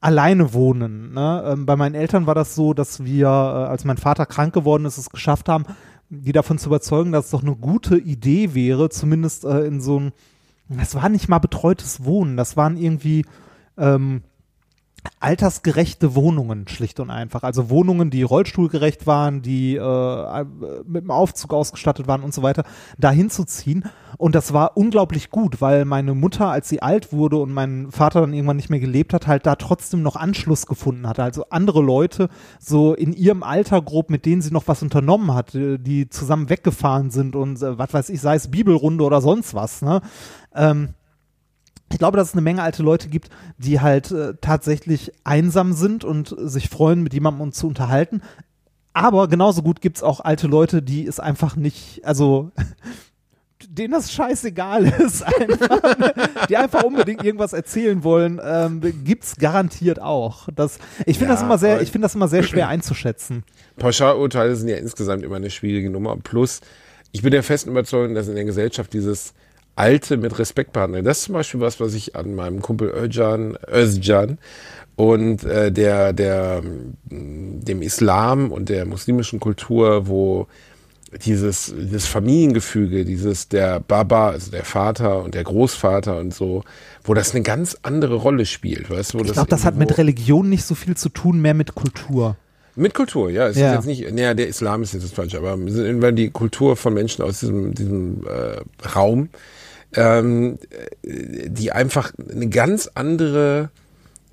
alleine wohnen. Ne? Ähm, bei meinen Eltern war das so, dass wir, äh, als mein Vater krank geworden ist, es geschafft haben, die davon zu überzeugen, dass es doch eine gute Idee wäre, zumindest äh, in so ein, das war nicht mal betreutes Wohnen, das waren irgendwie ähm, altersgerechte Wohnungen, schlicht und einfach. Also Wohnungen, die rollstuhlgerecht waren, die äh, mit dem Aufzug ausgestattet waren und so weiter, dahin zu ziehen. Und das war unglaublich gut, weil meine Mutter, als sie alt wurde und mein Vater dann irgendwann nicht mehr gelebt hat, halt da trotzdem noch Anschluss gefunden hatte. Also andere Leute so in ihrem Alter grob, mit denen sie noch was unternommen hat, äh, die zusammen weggefahren sind und äh, was weiß ich, sei es Bibelrunde oder sonst was, ne? Ähm, ich glaube, dass es eine Menge alte Leute gibt, die halt äh, tatsächlich einsam sind und sich freuen, mit jemandem uns zu unterhalten. Aber genauso gut gibt es auch alte Leute, die es einfach nicht, also denen das scheißegal ist, einfach, die einfach unbedingt irgendwas erzählen wollen, ähm, gibt's garantiert auch. Das, ich finde Ja, das immer sehr, ich finde das immer sehr schwer einzuschätzen. Pauschalurteile sind ja insgesamt immer eine schwierige Nummer. Plus, ich bin der festen Überzeugung, dass in der Gesellschaft dieses Alte mit Respekt behandeln. Das ist zum Beispiel was, was ich an meinem Kumpel Özcan, Özcan und äh, der, der, mm, dem Islam und der muslimischen Kultur, wo dieses, dieses Familiengefüge, dieses der Baba, also der Vater und der Großvater und so, wo das eine ganz andere Rolle spielt, weißt du? wo Ich glaube, das hat irgendwo- mit Religion nicht so viel zu tun, mehr mit Kultur. Mit Kultur, ja. Es Ja. ist jetzt nicht, naja, der Islam ist jetzt das falsch, aber weil die Kultur von Menschen aus diesem, diesem äh, Raum, ähm, äh, die einfach eine ganz andere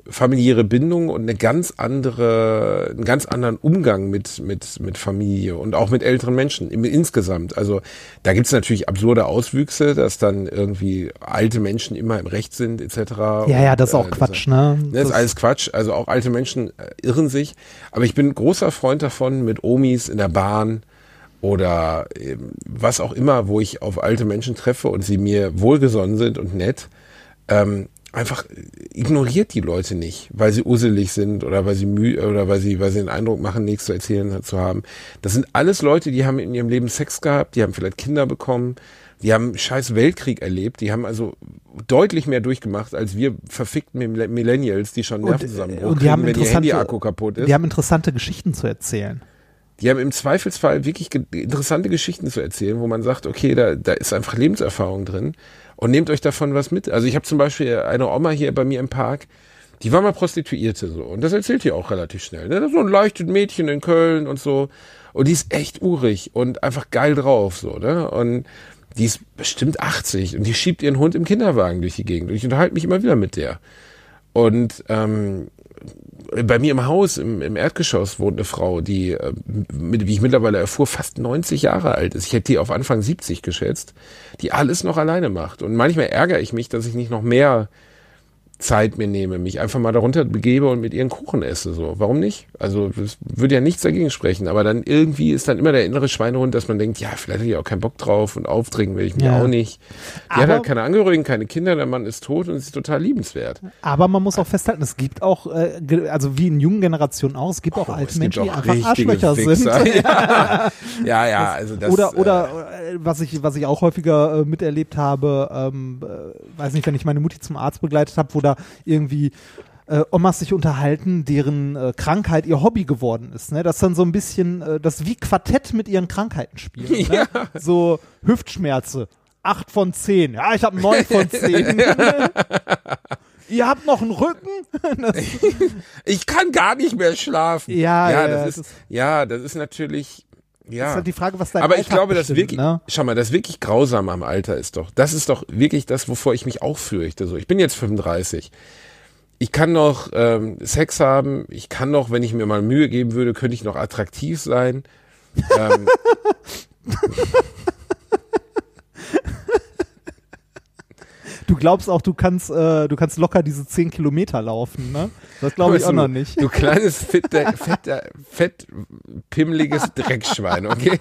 familiäre Bindung und eine ganz andere, einen ganz anderen Umgang mit, mit, mit Familie und auch mit älteren Menschen im, insgesamt. Also da gibt's natürlich absurde Auswüchse, dass dann irgendwie alte Menschen immer im Recht sind, etc. Ja, ja, das ist auch äh, Quatsch, ne? das ist alles Quatsch. Also auch alte Menschen äh, irren sich. Aber ich bin großer Freund davon, mit Omis in der Bahn oder ähm, was auch immer, wo ich auf alte Menschen treffe und sie mir wohlgesonnen sind und nett, ähm, einfach ignoriert die Leute nicht, weil sie uselig sind oder weil sie müh oder weil sie, weil sie den Eindruck machen, nichts zu erzählen zu haben. Das sind alles Leute, die haben in ihrem Leben Sex gehabt, die haben vielleicht Kinder bekommen, die haben einen scheiß Weltkrieg erlebt, die haben also deutlich mehr durchgemacht als wir verfickten Mill- Millennials, die schon haben kriegen, wenn ihr Handy-Akku kaputt ist. Die haben interessante Geschichten zu erzählen. Die haben im Zweifelsfall wirklich ge interessante Geschichten zu erzählen, wo man sagt, okay, da, da ist einfach Lebenserfahrung drin und nehmt euch davon was mit. Also ich habe zum Beispiel eine Oma hier bei mir im Park, die war mal Prostituierte so und das erzählt ihr auch relativ schnell. Ne? So ein leichtes Mädchen in Köln und so und die ist echt urig und einfach geil drauf so ne und die ist bestimmt 80 und die schiebt ihren Hund im Kinderwagen durch die Gegend. Und ich unterhalte mich immer wieder mit der. Und ähm, bei mir im Haus, im, im Erdgeschoss, wohnt eine Frau, die, äh, wie ich mittlerweile erfuhr, fast 90 Jahre alt ist. Ich hätte die auf Anfang 70 geschätzt, die alles noch alleine macht. Und manchmal ärgere ich mich, dass ich nicht noch mehr Zeit mir nehme, mich einfach mal darunter begebe und mit ihren Kuchen esse. So, warum nicht? Also das würde ja nichts dagegen sprechen. Aber dann irgendwie ist dann immer der innere Schweinehund, dass man denkt, ja, vielleicht hat die auch keinen Bock drauf und aufdringen will ich mir Ja. auch nicht. Die Aber- hat halt keine Angehörigen, keine Kinder, der Mann ist tot und ist total liebenswert. Aber man muss auch festhalten, es gibt auch, äh, also wie in jungen Generationen auch, es gibt auch Oh, alte es gibt Menschen, die auch einfach Arschlöcher sind. Ja, ja, ja, also das. oder äh, oder äh, was ich was ich auch häufiger äh, miterlebt habe, ähm, äh, weiß nicht, wenn ich meine Mutti zum Arzt begleitet habe, wo da irgendwie äh, Omas sich unterhalten, deren äh, Krankheit ihr Hobby geworden ist. Ne? Das dann so ein bisschen, äh, das wie Quartett mit ihren Krankheiten spielen. Ne? So Hüftschmerze, acht von zehn. Ja, ich habe neun von zehn. Ihr habt noch einen Rücken? Ich kann gar nicht mehr schlafen. Ja, ja, ja, das das- ist, ja, das ist natürlich, ja. ist halt die Frage, was dein Aber ich Alltag glaube, das wirklich, Ne? schau mal, das wirklich grausam am Alter ist doch, das ist doch wirklich das, wovor ich mich auch fürchte. So, ich bin jetzt 35. Ich kann noch ähm, Sex haben. Ich kann noch, wenn ich mir mal Mühe geben würde, könnte ich noch attraktiv sein. ähm, Du glaubst auch, du kannst, äh, du kannst locker diese 10 Kilometer laufen, ne? Das glaube ich auch noch nicht. Du kleines, fetter, fetter, fett, pimmeliges Dreckschwein, okay?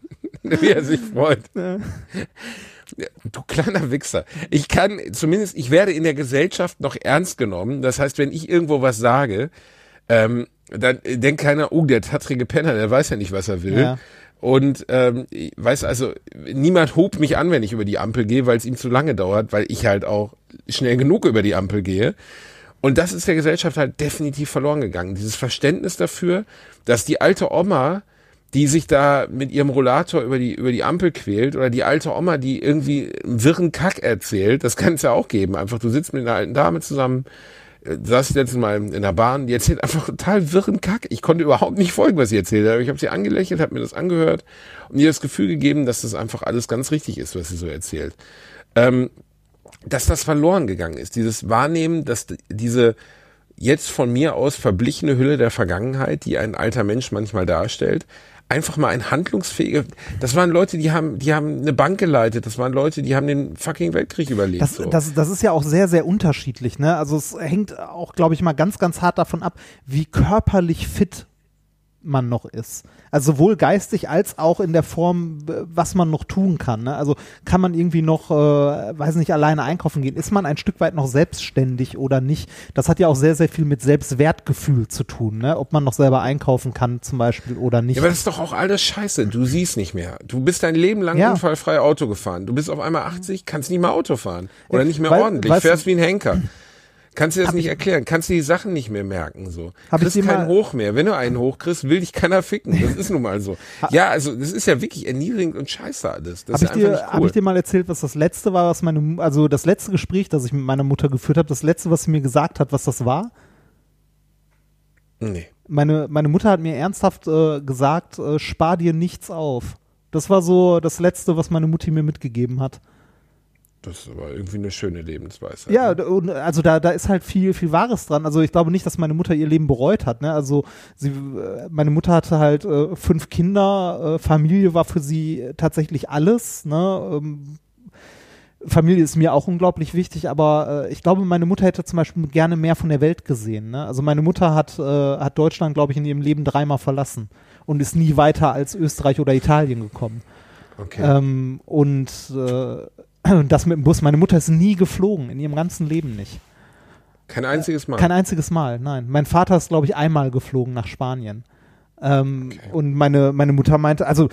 Wie er sich freut. Du kleiner Wichser. Ich kann, zumindest, ich werde in der Gesellschaft noch ernst genommen. Das heißt, wenn ich irgendwo was sage, ähm, dann denkt keiner, oh, der tattrige Penner, der weiß ja nicht, was er will. Ja. Und ähm, weiß also, niemand hobt mich an, wenn ich über die Ampel gehe, weil es ihm zu lange dauert, weil ich halt auch schnell genug über die Ampel gehe. Und das ist der Gesellschaft halt definitiv verloren gegangen. Dieses Verständnis dafür, dass die alte Oma, die sich da mit ihrem Rollator über die, über die Ampel quält, oder die alte Oma, die irgendwie einen wirren Kack erzählt, das kann es ja auch geben. Einfach, du sitzt mit einer alten Dame zusammen, saß letztes Mal in der Bahn, die erzählt einfach total wirren Kack. Ich konnte überhaupt nicht folgen, was sie erzählt hat. Ich habe sie angelächelt, habe mir das angehört und ihr das Gefühl gegeben, dass das einfach alles ganz richtig ist, was sie so erzählt. Ähm, dass das verloren gegangen ist. Dieses Wahrnehmen, dass diese jetzt von mir aus verblichene Hülle der Vergangenheit, die ein alter Mensch manchmal darstellt, einfach mal ein handlungsfähiger, das waren Leute, die haben, die haben eine Bank geleitet, das waren Leute, die haben den fucking Weltkrieg überlebt. Das, so. das, das ist ja auch sehr, sehr unterschiedlich. Ne? Also es hängt auch, glaube ich, mal ganz, ganz hart davon ab, wie körperlich fit man noch ist. Also sowohl geistig als auch in der Form, was man noch tun kann. Ne? Also kann man irgendwie noch, äh, weiß nicht, alleine einkaufen gehen? Ist man ein Stück weit noch selbstständig oder nicht? Das hat ja auch sehr, sehr viel mit Selbstwertgefühl zu tun. Ne? Ob man noch selber einkaufen kann zum Beispiel oder nicht. Ja, aber das ist doch auch alles scheiße. Du siehst nicht mehr. Du bist dein Leben lang Ja. unfallfrei Auto gefahren. Du bist auf einmal 80, kannst nicht mehr Auto fahren. Oder nicht mehr weil- ordentlich. Fährst wie ein Henker. Kannst dir das nicht erklären. Kannst dir die Sachen nicht mehr merken, so. Hab ich kriegst dir keinen Hoch mehr. Wenn du einen hochkriegst, will dich keiner ficken. Das ist nun mal so. Ja, also, das ist ja wirklich erniedrigend und scheiße alles. Das Habe ist ich, dir, nicht hab cool. ich dir mal erzählt, was das letzte war, was meine, also das letzte Gespräch, das ich mit meiner Mutter geführt habe, das letzte, was sie mir gesagt hat, was das war? nee. Meine, meine Mutter hat mir ernsthaft äh, gesagt, äh, spar dir nichts auf. Das war so das Letzte, was meine Mutti mir mitgegeben hat. Das ist aber irgendwie eine schöne Lebensweise. Ja, und also da, da ist halt viel, viel Wahres dran. Also ich glaube nicht, dass meine Mutter ihr Leben bereut hat. Ne? Also sie, äh, meine Mutter hatte halt äh, fünf Kinder, äh, Familie war für sie tatsächlich alles. Ne? Ähm, Familie ist mir auch unglaublich wichtig, aber äh, ich glaube, meine Mutter hätte zum Beispiel gerne mehr von der Welt gesehen. Ne? Also meine Mutter hat, äh, hat Deutschland, glaube ich, in ihrem Leben dreimal verlassen und ist nie weiter als Österreich oder Italien gekommen. Okay. Ähm, und äh, das mit dem Bus, meine Mutter ist nie geflogen, in ihrem ganzen Leben nicht. Kein einziges Mal. Kein einziges Mal, nein. Mein Vater ist, glaube ich, einmal geflogen nach Spanien. Ähm, Okay. Und meine, meine Mutter meinte, also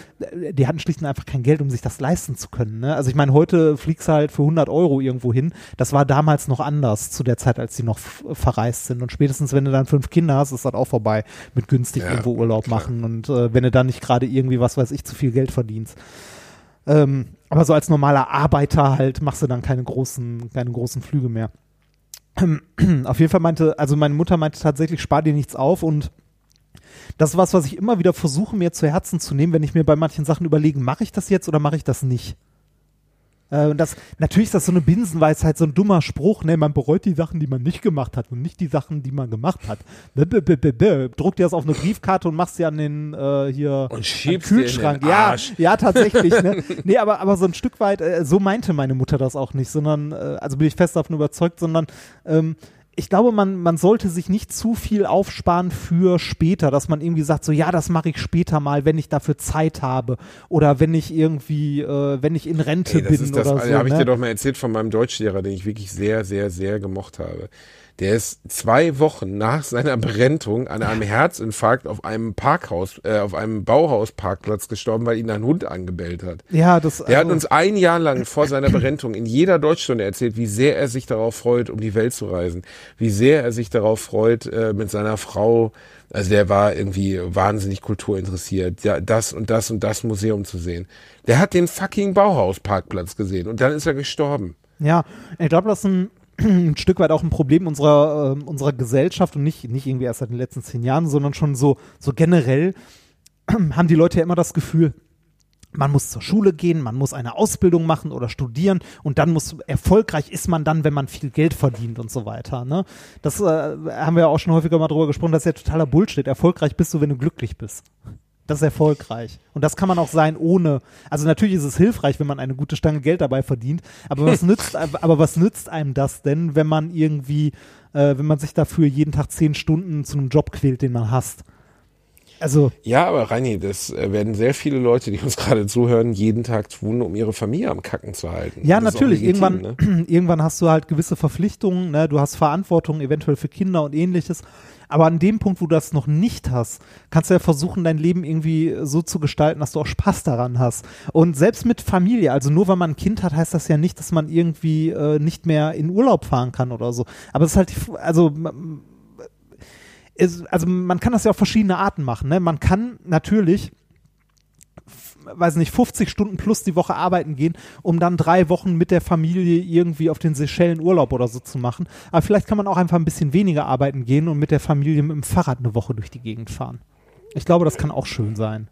die hatten schlicht und einfach kein Geld, um sich das leisten zu können. Ne? Also ich meine, heute fliegst du halt für 100 Euro irgendwo hin. Das war damals noch anders, zu der Zeit, als die noch verreist sind. Und spätestens, wenn du dann fünf Kinder hast, ist das auch vorbei mit günstig Ja, irgendwo Urlaub klar. machen. Und äh, wenn du dann nicht gerade irgendwie, was weiß ich, zu viel Geld verdienst. Ähm, aber so als normaler Arbeiter halt machst du dann keine großen, keine großen Flüge mehr. Auf jeden Fall meinte, also meine Mutter meinte tatsächlich, spar dir nichts auf und das ist was, was ich immer wieder versuche, mir zu Herzen zu nehmen, wenn ich mir bei manchen Sachen überlege, mache ich das jetzt oder mache ich das nicht? Äh, und das, natürlich ist das so eine Binsenweisheit, so ein dummer Spruch, ne, man bereut die Sachen, die man nicht gemacht hat und nicht die Sachen, die man gemacht hat. Druck dir das auf eine Briefkarte und machst sie an den äh, hier Und schiebst dir in den Kühlschrank. ja, ja, tatsächlich. ne? Nee, aber, aber so ein Stück weit, äh, so meinte meine Mutter das auch nicht, sondern, äh, also bin ich fest davon überzeugt, sondern ähm, ich glaube, man, man sollte sich nicht zu viel aufsparen für später, dass man irgendwie sagt, so ja, das mache ich später mal, wenn ich dafür Zeit habe oder wenn ich irgendwie, äh, wenn ich in Rente Ey, das bin ist das, oder so. habe ich ne? dir doch mal erzählt von meinem Deutschlehrer, den ich wirklich sehr, sehr, sehr gemocht habe. Der ist zwei Wochen nach seiner Berentung an einem Herzinfarkt auf einem Parkhaus, äh, auf einem Bauhausparkplatz gestorben, weil ihn ein Hund angebellt hat. ja, das, Der hat also- uns ein Jahr lang vor seiner Berentung in jeder Deutschstunde erzählt, wie sehr er sich darauf freut, um die Welt zu reisen. Wie sehr er sich darauf freut, äh, mit seiner Frau, also der war irgendwie wahnsinnig kulturinteressiert, ja, das und das und das Museum zu sehen. Der hat den fucking Bauhausparkplatz gesehen und dann ist er gestorben. Ja, ich glaube, das ist ein, ein Stück weit auch ein Problem unserer, ähm, unserer Gesellschaft und nicht, nicht irgendwie erst seit den letzten zehn Jahren, sondern schon so, so generell haben die Leute ja immer das Gefühl, man muss zur Schule gehen, man muss eine Ausbildung machen oder studieren und dann muss erfolgreich ist man dann, wenn man viel Geld verdient und so weiter. Ne? Das äh, haben wir ja auch schon häufiger mal drüber gesprochen, das ist ja totaler Bullshit. Erfolgreich bist du, wenn du glücklich bist. Das ist erfolgreich. Und das kann man auch sein ohne, also natürlich ist es hilfreich, wenn man eine gute Stange Geld dabei verdient, aber was nützt, aber was nützt einem das denn, wenn man irgendwie, äh, wenn man sich dafür jeden Tag zehn Stunden zu einem Job quält, den man hasst? Also, Ja, aber Reini, das äh, werden sehr viele Leute, die uns gerade zuhören, jeden Tag tun, um ihre Familie am Kacken zu halten. Ja, Das natürlich. legitim, irgendwann, ne? irgendwann hast du halt gewisse Verpflichtungen, ne? du hast Verantwortung eventuell für Kinder und ähnliches. Aber an dem Punkt, wo du das noch nicht hast, kannst du ja versuchen, dein Leben irgendwie so zu gestalten, dass du auch Spaß daran hast. Und selbst mit Familie, also nur weil man ein Kind hat, heißt das ja nicht, dass man irgendwie äh, nicht mehr in Urlaub fahren kann oder so. Aber es ist halt, die also also man kann das ja auf verschiedene Arten machen. Ne? Man kann natürlich weiß nicht, 50 Stunden plus die Woche arbeiten gehen, um dann drei Wochen mit der Familie irgendwie auf den Seychellen Urlaub oder so zu machen. Aber vielleicht kann man auch einfach ein bisschen weniger arbeiten gehen und mit der Familie mit dem Fahrrad eine Woche durch die Gegend fahren. Ich glaube, das kann auch schön sein.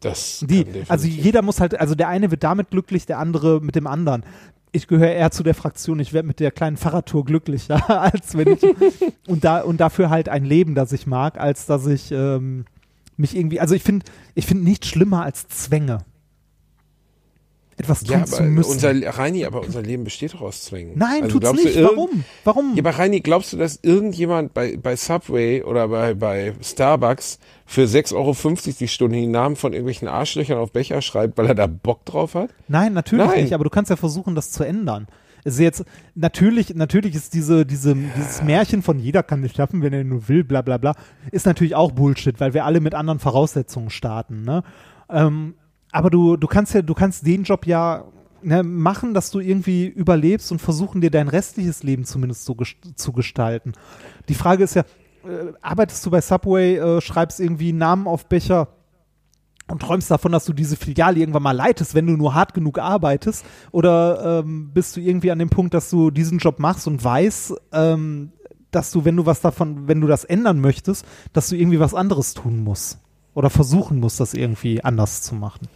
Das Die, also jeder muss halt, also der eine wird damit glücklich, der andere mit dem anderen. Ich gehöre eher zu der Fraktion, ich werde mit der kleinen Fahrradtour glücklicher, als wenn ich und da und dafür halt ein Leben, das ich mag, als dass ich ähm, mich irgendwie, also ich finde, ich finde nichts schlimmer als Zwänge. Etwas tun ja, zu aber müssen. unser, Reini, aber unser Leben besteht doch aus Zwängen. Nein, Also tut's nicht. Warum? Warum? Ja, aber Reini, glaubst du, dass irgendjemand bei, bei Subway oder bei, bei Starbucks für 6,50 Euro die Stunde die Namen von irgendwelchen Arschlöchern auf Becher schreibt, weil er da Bock drauf hat? Nein, natürlich Nein. nicht, aber du kannst ja versuchen, das zu ändern. Es ist jetzt, natürlich, natürlich ist diese, diese, dieses Märchen von jeder kann es schaffen, wenn er nur will, bla bla bla, ist natürlich auch Bullshit, weil wir alle mit anderen Voraussetzungen starten, ne? Ähm, aber du, du kannst ja, du kannst den Job ja ne, machen, dass du irgendwie überlebst und versuchen dir dein restliches Leben zumindest so ges zu gestalten. Die Frage ist ja, äh, arbeitest du bei Subway, äh, schreibst irgendwie Namen auf Becher, und träumst davon, dass du diese Filiale irgendwann mal leitest, wenn du nur hart genug arbeitest? Oder ähm, bist du irgendwie an dem Punkt, dass du diesen Job machst und weißt, ähm, dass du, wenn du was davon, wenn du das ändern möchtest, dass du irgendwie was anderes tun musst. Oder versuchen musst, das irgendwie anders zu machen.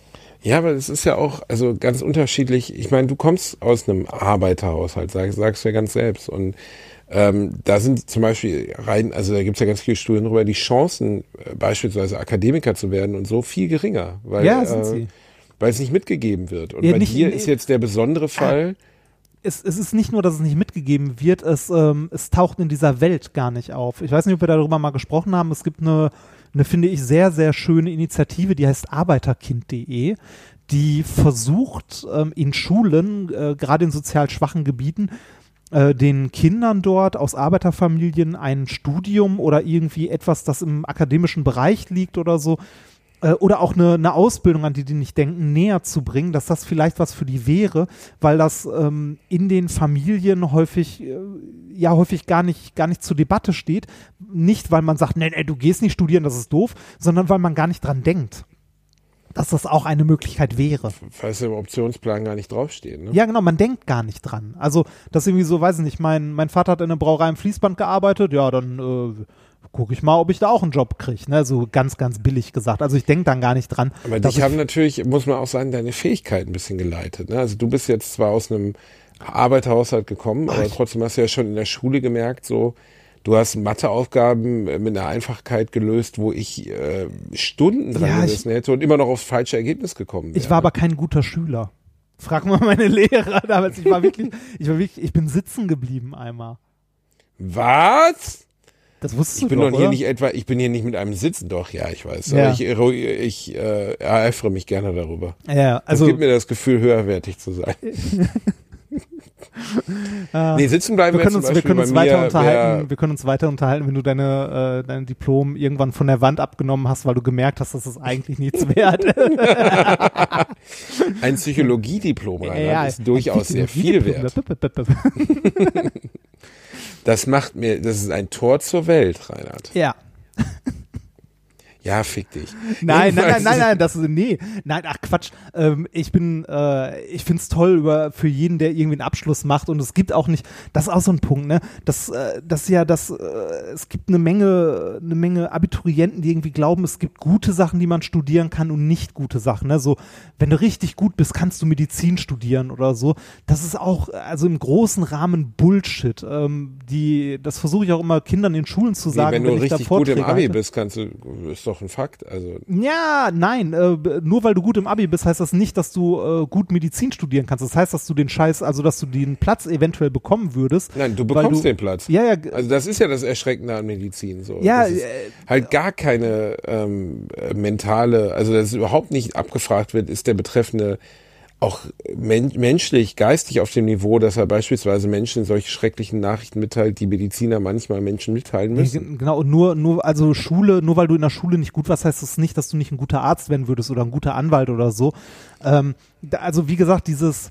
Ja, aber es ist ja auch also ganz unterschiedlich. Ich meine, du kommst aus einem Arbeiterhaushalt, sag, sagst du ja ganz selbst. Und ähm, da sind zum Beispiel rein, also da gibt's ja ganz viele Studien darüber, die Chancen, äh, beispielsweise Akademiker zu werden und so viel geringer, weil, Ja, äh, weil es nicht mitgegeben wird. Und Ja, bei nicht- dir ist jetzt der besondere Fall, es, es ist nicht nur, dass es nicht mitgegeben wird, es, ähm, es taucht in dieser Welt gar nicht auf. Ich weiß nicht, ob wir darüber mal gesprochen haben. Es gibt eine, eine finde ich, sehr, sehr schöne Initiative, die heißt arbeiterkind.de, die versucht, ähm, in Schulen, äh, gerade in sozial schwachen Gebieten, äh, den Kindern dort aus Arbeiterfamilien ein Studium oder irgendwie etwas, das im akademischen Bereich liegt oder so, äh, oder auch eine, eine Ausbildung, an die die nicht denken, näher zu bringen, dass das vielleicht was für die wäre, weil das ähm, in den Familien häufig äh, ja häufig gar nicht gar nicht zur Debatte steht, nicht weil man sagt, nee, nee, du gehst nicht studieren, das ist doof, sondern weil man gar nicht dran denkt, dass das auch eine Möglichkeit wäre. falls im Optionsplan gar nicht draufstehen. Ne? Ja, genau, man denkt gar nicht dran. Also, das irgendwie so, weiß ich nicht, mein, mein Vater hat in einer Brauerei im Fließband gearbeitet, ja, dann äh, gucke ich mal, ob ich da auch einen Job kriege, ne? So ganz, ganz billig gesagt. Also ich denke dann gar nicht dran. Aber dich ich- haben natürlich, muss man auch sagen, deine Fähigkeiten ein bisschen geleitet. Ne? Also du bist jetzt zwar aus einem Arbeiterhaushalt gekommen, aber trotzdem hast du ja schon in der Schule gemerkt, so du hast Matheaufgaben äh, mit einer Einfachkeit gelöst, wo ich äh, Stunden dran Ja, gesessen hätte und immer noch aufs falsche Ergebnis gekommen wäre. Ich war aber kein guter Schüler. Frag mal meine Lehrer damals. Ich war wirklich, ich war wirklich, ich bin sitzen geblieben einmal. Was? Das wusstest Ich bin doch, hier oder? nicht etwa, ich bin hier nicht mit einem Sitzen, doch, ja, ich weiß. Ja. Ich, ich äh, ereifere mich gerne darüber. Ja, Also, also das gibt mir das Gefühl, höherwertig zu sein. nee, sitzen bleiben wir können zum uns, wir können uns weiter unterhalten. wär- Wir können uns weiter unterhalten, wenn du deine, äh, dein Diplom irgendwann von der Wand abgenommen hast, weil du gemerkt hast, dass es eigentlich nichts wert ist. Ein Psychologiediplom, Reinhard, ist durchaus sehr viel wert. Das macht mir, das ist ein Tor zur Welt, Reinhard. Ja. Ja, fick dich. Nein, nein, nein, nein, nein, das ist, nee, nein, ach Quatsch. Ähm, ich bin, äh, ich find's toll über, für jeden, der irgendwie einen Abschluss macht und es gibt auch nicht, das ist auch so ein Punkt, ne, das, äh, das ja, das, äh, es gibt eine Menge, eine Menge Abiturienten, die irgendwie glauben, es gibt gute Sachen, die man studieren kann und nicht gute Sachen, ne, so, wenn du richtig gut bist, kannst du Medizin studieren oder so. Das ist auch, also im großen Rahmen Bullshit. Ähm, die, das versuche ich auch immer Kindern in Schulen zu Nee, sagen, wenn du ich da richtig gut im Abi halte. bist, kannst du, ist doch ein Fakt. Also, Ja, nein, äh, nur weil du gut im Abi bist, heißt das nicht, dass du äh, gut Medizin studieren kannst. Das heißt, dass du den Scheiß, also dass du den Platz eventuell bekommen würdest. nein, du bekommst du, den Platz. Ja, ja, Also das ist ja das Erschreckende an Medizin. So. Ja, das ist äh, halt gar keine ähm, äh, mentale, also dass überhaupt nicht abgefragt wird, ist der Betreffende auch men menschlich, geistig auf dem Niveau, dass er beispielsweise Menschen solche schrecklichen Nachrichten mitteilt, die Mediziner manchmal Menschen mitteilen müssen. genau, und nur, nur, also Schule, nur weil du in der Schule nicht gut warst, heißt das nicht, dass du nicht ein guter Arzt werden würdest oder ein guter Anwalt oder so. Ähm, also wie gesagt, dieses,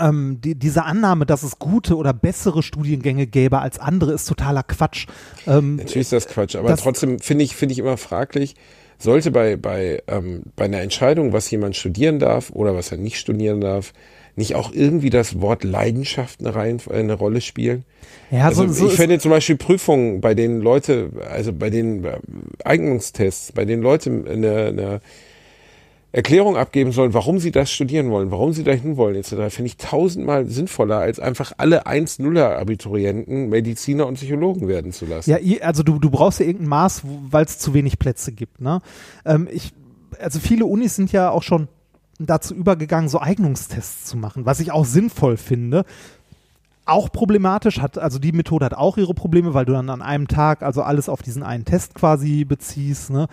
ähm, die, diese Annahme, dass es gute oder bessere Studiengänge gäbe als andere, ist totaler Quatsch. Ähm, Natürlich ist das Quatsch, aber trotzdem finde ich, finde ich immer fraglich, sollte bei, bei, ähm, bei einer Entscheidung, was jemand studieren darf oder was er nicht studieren darf, nicht auch irgendwie das Wort Leidenschaft eine, Reihen, eine Rolle spielen? ja, Also so, so ich finde zum Beispiel Prüfungen, bei denen Leute, also bei den äh, Eignungstests, bei denen Leute eine, eine Erklärung abgeben sollen, warum sie das studieren wollen, warum sie dahin wollen, etc., finde ich tausendmal sinnvoller, als einfach alle 1-0er-Abiturienten Mediziner und Psychologen werden zu lassen. Ja, also du, du brauchst ja irgendein Maß, weil es zu wenig Plätze gibt. Ne? Ähm, ich, also viele Unis sind ja auch schon dazu übergegangen, so Eignungstests zu machen, was ich auch sinnvoll finde. Auch problematisch hat, also die Methode hat auch ihre Probleme, weil du dann an einem Tag also alles auf diesen einen Test quasi beziehst. Ne?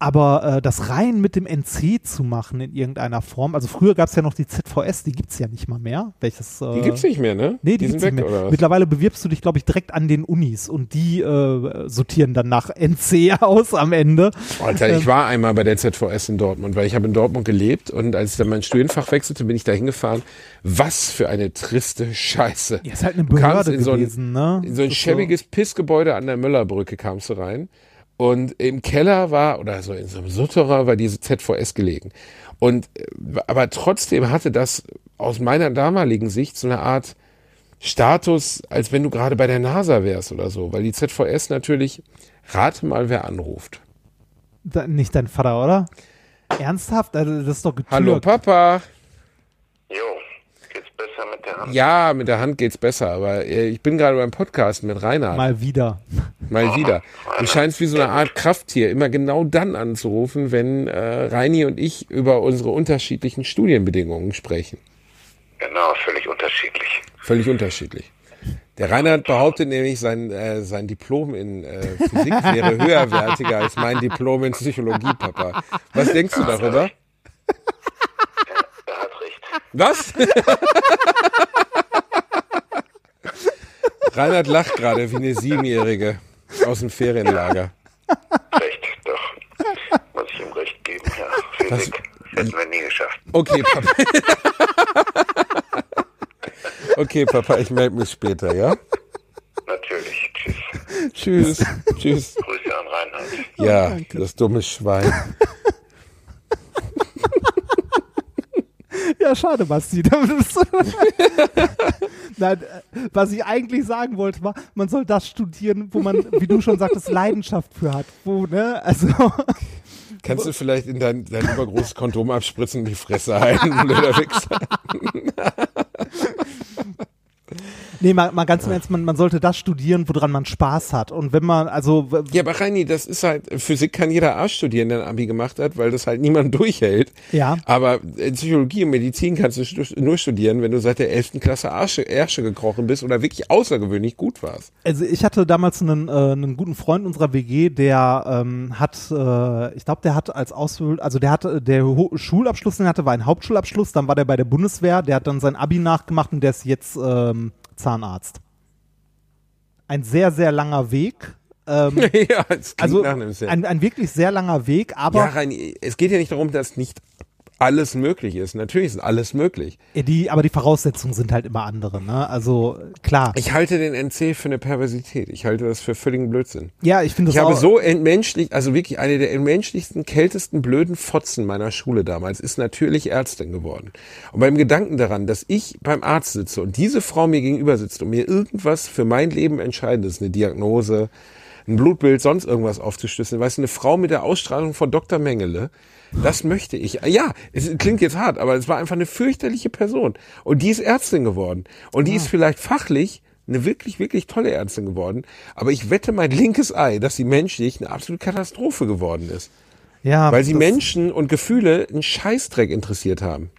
Aber äh, das rein mit dem NC zu machen in irgendeiner Form, also früher gab es ja noch die ZVS, die gibt's ja nicht mal mehr. Welches, äh, Die gibt's nicht mehr, ne? Nee, die, sind gibt's weg, nicht mehr. oder was? Mittlerweile bewirbst du dich, glaube ich, direkt an den Unis und die äh, sortieren dann nach NC aus am Ende. Alter, Ähm. ich war einmal bei der ZVS in Dortmund, weil ich habe in Dortmund gelebt und als ich dann mein Studienfach wechselte, bin ich da hingefahren. Was für eine triste Scheiße. Ja, ist halt eine Behörde in so ein, gewesen, ne? In so ein schäbiges Pissgebäude an der Möllerbrücke kamst du rein. Und im Keller war, oder so in so einem Sutterer war diese ZVS gelegen. Und, äh, aber trotzdem hatte das aus meiner damaligen Sicht so eine Art, Status, als wenn du gerade bei der NASA wärst oder so, weil die ZVS natürlich, rate mal, wer anruft. Da, nicht dein Vater, oder? Ernsthaft? Also, das ist doch getürkt. Hallo Papa. Jo, besser mit der Hand? Ja, mit der Hand geht's besser, aber äh, ich bin gerade beim Podcast mit Reinhard. Mal, Mal wieder. wieder. Du scheinst wie so eine Art Krafttier immer genau dann anzurufen, wenn äh, Reini und ich über unsere unterschiedlichen Studienbedingungen sprechen. Genau, völlig unterschiedlich. Völlig unterschiedlich. Der Reinhard behauptet nämlich, sein, äh, sein Diplom in äh, Physik wäre höherwertiger als mein Diplom in Psychologie, Papa. Was denkst du darüber? Was? Reinhard lacht gerade wie eine Siebenjährige aus dem Ferienlager. Recht, doch. Muss ich ihm recht geben, ja. Physik hätten wir nie geschafft. Okay, Papa. Okay, Papa, ich melde mich später, ja? Natürlich. Tschüss. Tschüss. Tschüss. Grüße an Reinhard. Ja, das dumme Schwein. Ja, schade, Basti. Nein, äh, was ich eigentlich sagen wollte, war, man soll das studieren, wo man, wie du schon sagtest, Leidenschaft für hat. Wo, ne? Also, Kannst du vielleicht in dein, dein übergroßes Kondom abspritzen und die Fresse halten, blöder Wichser? Nee, mal, mal ganz im Ernst, man, man sollte das studieren, woran man Spaß hat. Und wenn man, also, Ja, aber Reini, das ist halt, Physik kann jeder Arsch studieren, der ein Abi gemacht hat, weil das halt niemand durchhält. Ja. Aber Psychologie und Medizin kannst du nur studieren, wenn du seit der 11. Klasse Arsche, Ärsche gekrochen bist oder wirklich außergewöhnlich gut warst. also ich hatte damals einen, äh, einen guten Freund unserer WG, der ähm, hat, äh, ich glaube, der hat als Ausbildung, also der hatte, der Ho Schulabschluss, den er hatte, war ein Hauptschulabschluss, dann war der bei der Bundeswehr, der hat dann sein Abi nachgemacht und der ist jetzt ähm, Zahnarzt. Ein sehr, sehr langer Weg. Ähm, ja, also ein, ein wirklich sehr langer Weg, aber ja, Reini, es geht ja nicht darum, dass nicht alles möglich ist. Natürlich ist alles möglich. die, aber die Voraussetzungen sind halt immer andere, ne? Also klar. Ich halte den NC für eine Perversität. Ich halte das für völligen Blödsinn. ja, ich finde Ich das habe auch, so entmenschlicht, also wirklich eine der entmenschlichsten, kältesten, blöden Fotzen meiner Schule damals ist natürlich Ärztin geworden. Und beim Gedanken daran, dass ich beim Arzt sitze und diese Frau mir gegenüber sitzt und mir irgendwas für mein Leben Entscheidendes, eine Diagnose, ein Blutbild, sonst irgendwas aufzuschlüsseln, weißt du, eine Frau mit der Ausstrahlung von Dr. Mengele, das möchte ich. Ja, es klingt jetzt hart, aber es war einfach eine fürchterliche Person. Und die ist Ärztin geworden. Und die ist vielleicht fachlich eine wirklich, wirklich tolle Ärztin geworden. Aber ich wette mein linkes Ei, dass sie menschlich eine absolute Katastrophe geworden ist. ja, Weil sie Menschen und Gefühle einen Scheißdreck interessiert haben.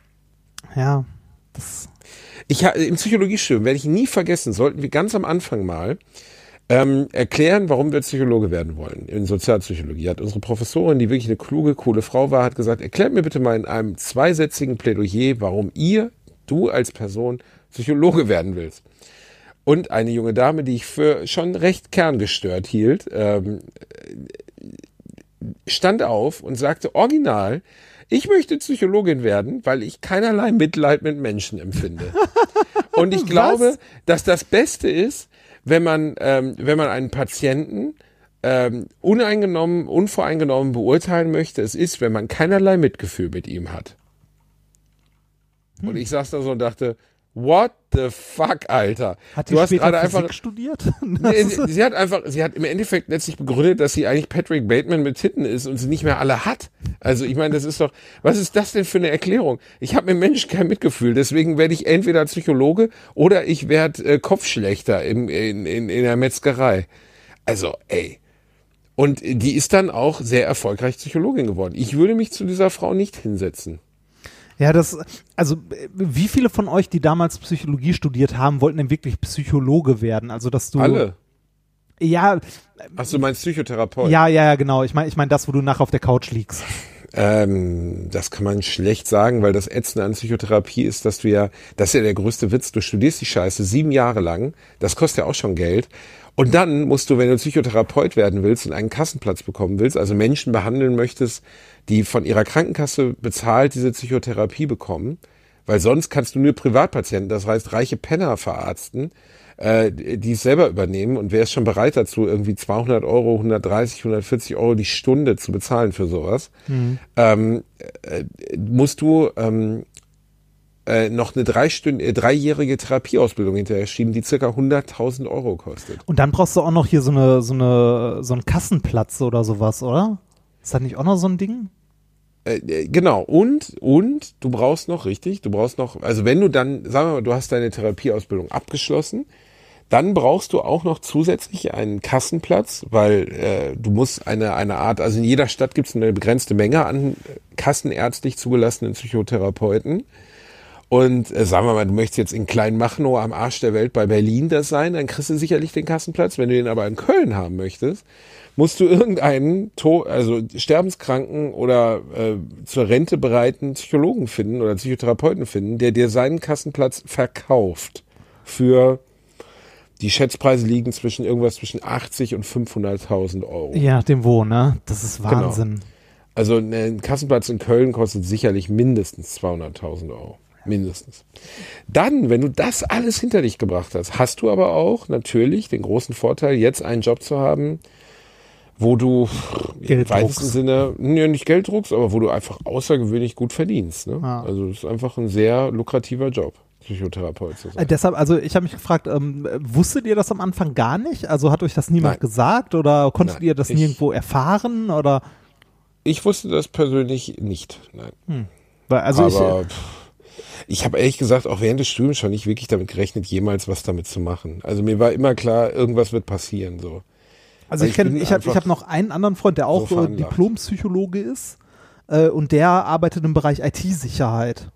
Ja, das, Ich im Psychologiestudium werde ich nie vergessen, sollten wir ganz am Anfang mal ähm, erklären, warum wir Psychologe werden wollen. In Sozialpsychologie hat unsere Professorin, die wirklich eine kluge, coole Frau war, hat gesagt, erklärt mir bitte mal in einem zweisätzigen Plädoyer, warum ihr, du als Person, Psychologe werden willst. Und eine junge Dame, die ich für schon recht kerngestört hielt, ähm, stand auf und sagte original, ich möchte Psychologin werden, weil ich keinerlei Mitleid mit Menschen empfinde. Und ich glaube, dass das Beste ist, wenn man, ähm, wenn man einen Patienten ähm, uneingenommen, unvoreingenommen beurteilen möchte, es ist, wenn man keinerlei Mitgefühl mit ihm hat. Und ich saß da so und dachte, what the fuck, Alter? hat die du hast gerade Physik einfach, studiert? Nee, sie, sie hat einfach, sie hat im Endeffekt letztlich begründet, dass sie eigentlich Patrick Bateman mit Titten ist und sie nicht mehr alle hat. Also ich meine, das ist doch, was ist das denn für eine Erklärung? Ich habe mit Menschen kein Mitgefühl, deswegen werde ich entweder Psychologe oder ich werde äh, Kopfschlechter im, in, in, in der Metzgerei. Also, ey. Und die ist dann auch sehr erfolgreich Psychologin geworden. Ich würde mich zu dieser Frau nicht hinsetzen. Ja, das, also wie viele von euch, die damals Psychologie studiert haben, wollten denn wirklich Psychologe werden? Also dass du Alle. Ja, Ach, du meinst Psychotherapeut? ja, ja, ja, genau. Ich meine, ich meine das, wo du nachher auf der Couch liegst. Ähm, das kann man schlecht sagen, weil das Ätzende an Psychotherapie ist, dass du ja, das ist ja der größte Witz, du studierst die Scheiße sieben Jahre lang, das kostet ja auch schon Geld. Und dann musst du, wenn du Psychotherapeut werden willst und einen Kassenplatz bekommen willst, also Menschen behandeln möchtest, die von ihrer Krankenkasse bezahlt diese Psychotherapie bekommen, weil sonst kannst du nur Privatpatienten, das heißt reiche Penner verarzten, äh, die es selber übernehmen. Und wer ist schon bereit dazu, irgendwie 200 Euro, 130, 140 Euro die Stunde zu bezahlen für sowas, ähm, äh, musst du ähm, äh, noch eine dreistünd äh, dreijährige Therapieausbildung hinterher schieben, die circa 100.000 Euro kostet. Und dann brauchst du auch noch hier so eine, so eine, so einen Kassenplatz oder sowas, oder? Ist das nicht auch noch so ein Ding? Äh, äh, genau, und, und du brauchst noch, richtig, du brauchst noch, also wenn du dann, sagen wir mal, du hast deine Therapieausbildung abgeschlossen, dann brauchst du auch noch zusätzlich einen Kassenplatz, weil äh, du musst eine, eine Art, also in jeder Stadt gibt es eine begrenzte Menge an kassenärztlich zugelassenen Psychotherapeuten. Und äh, sagen wir mal, du möchtest jetzt in Kleinmachnow am Arsch der Welt bei Berlin das sein, dann kriegst du sicherlich den Kassenplatz. Wenn du den aber in Köln haben möchtest, musst du irgendeinen also sterbenskranken oder äh, zur Rente bereiten Psychologen finden oder Psychotherapeuten finden, der dir seinen Kassenplatz verkauft für die Schätzpreise liegen zwischen irgendwas zwischen 80 und 500.000 Euro. Je nachdem wo, ne? Das ist Wahnsinn. Also ein Kassenplatz in Köln kostet sicherlich mindestens 200.000 Euro. Mindestens. Dann, wenn du das alles hinter dich gebracht hast, hast du aber auch natürlich den großen Vorteil, jetzt einen Job zu haben, wo du im weitesten. Sinne, ja, nicht Geld druckst, aber wo du einfach außergewöhnlich gut verdienst. Ne? Ja. Also es ist einfach ein sehr lukrativer Job, Psychotherapeut zu Äh, sein. deshalb, also ich habe mich gefragt, ähm, wusstet ihr das am Anfang gar nicht? Also hat euch das niemand Nein. gesagt oder konntet Nein, ihr das ich- nirgendwo erfahren? Oder Ich wusste das persönlich nicht. Nein. weil, also ich, aber pff, ich habe ehrlich gesagt auch während des Studiums schon nicht wirklich damit gerechnet, jemals was damit zu machen. Also mir war immer klar, irgendwas wird passieren. So. Also Weil ich bin ich habe ich einfach hab noch einen anderen Freund, der auch so. Diplompsychologe ist äh, und der arbeitet im Bereich IT-Sicherheit.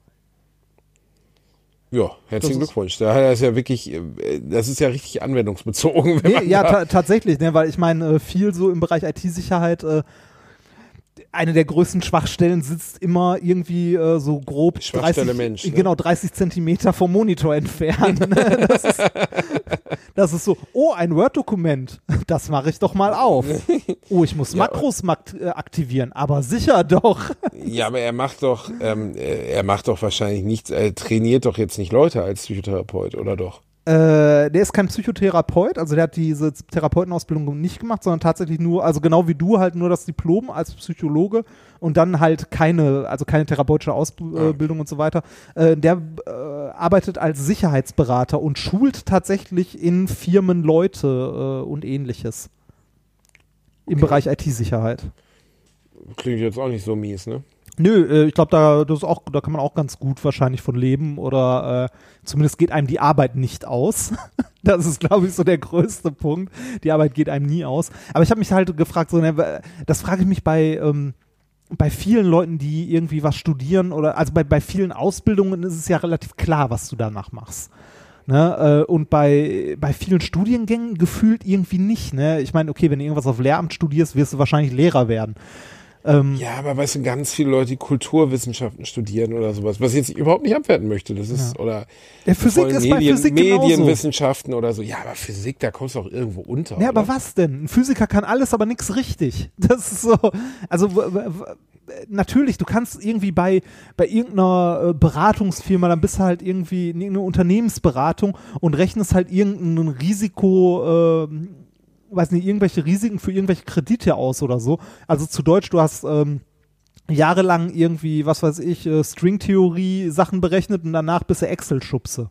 Ja, herzlichen Das ist- Glückwunsch. Da es ja wirklich, äh, das ist ja richtig anwendungsbezogen. Nee, ja, ta tatsächlich, ne, weil ich meine, äh, viel so im Bereich IT-Sicherheit, äh, eine der größten Schwachstellen sitzt immer irgendwie äh, so grob Schwachstelle 30, Mensch, ne? genau 30 Zentimeter vom Monitor entfernt. ne? das, ist, das ist so, oh, ein Word-Dokument, das mache ich doch mal auf. Oh, ich muss Ja, Makros mak äh, aktivieren, aber sicher doch. ja, aber er macht doch, ähm, äh, er macht doch wahrscheinlich nichts, er trainiert doch jetzt nicht Leute als Psychotherapeut, oder doch? Äh, der ist kein Psychotherapeut, also der hat diese Therapeutenausbildung nicht gemacht, sondern tatsächlich nur, also genau wie du halt nur das Diplom als Psychologe und dann halt keine, also keine therapeutische Ausbildung und so weiter. Äh, der äh, arbeitet als Sicherheitsberater und schult tatsächlich in Firmen Leute äh, und ähnliches. Im Bereich IT-Sicherheit. Klingt jetzt auch nicht so mies, ne? Nö, äh, ich glaube, da, da kann man auch ganz gut wahrscheinlich von leben oder äh, zumindest geht einem die Arbeit nicht aus. das ist, glaube ich, so der größte Punkt. Die Arbeit geht einem nie aus. Aber ich habe mich halt gefragt, so, ne, das frage ich mich bei, ähm, bei vielen Leuten, die irgendwie was studieren oder also bei, bei vielen Ausbildungen ist es ja relativ klar, was du danach machst. Ne, äh, und bei, bei vielen Studiengängen gefühlt irgendwie nicht. Ne? Ich meine, okay, wenn du irgendwas auf Lehramt studierst, wirst du wahrscheinlich Lehrer werden. Ähm, Ja, aber weißt du, ganz viele Leute, die Kulturwissenschaften studieren oder sowas, was ich jetzt überhaupt nicht abwerten möchte, das ist, oder Ja, Physik ist bei Medien, Physik genauso. Medienwissenschaften oder so. Ja, aber Physik, da kommst du auch irgendwo unter. Ja, aber oder? was denn? Ein Physiker kann alles, aber nichts richtig. Das ist so, also natürlich, du kannst irgendwie bei, bei irgendeiner äh, Beratungsfirma, dann bist du halt irgendwie in irgendeiner Unternehmensberatung und rechnest halt irgendein Risiko, äh, weiß nicht, irgendwelche Risiken für irgendwelche Kredite aus oder so. Also zu Deutsch, du hast ähm, jahrelang irgendwie, was weiß ich, äh, Stringtheorie Sachen berechnet und danach bist du Excel-Schubse.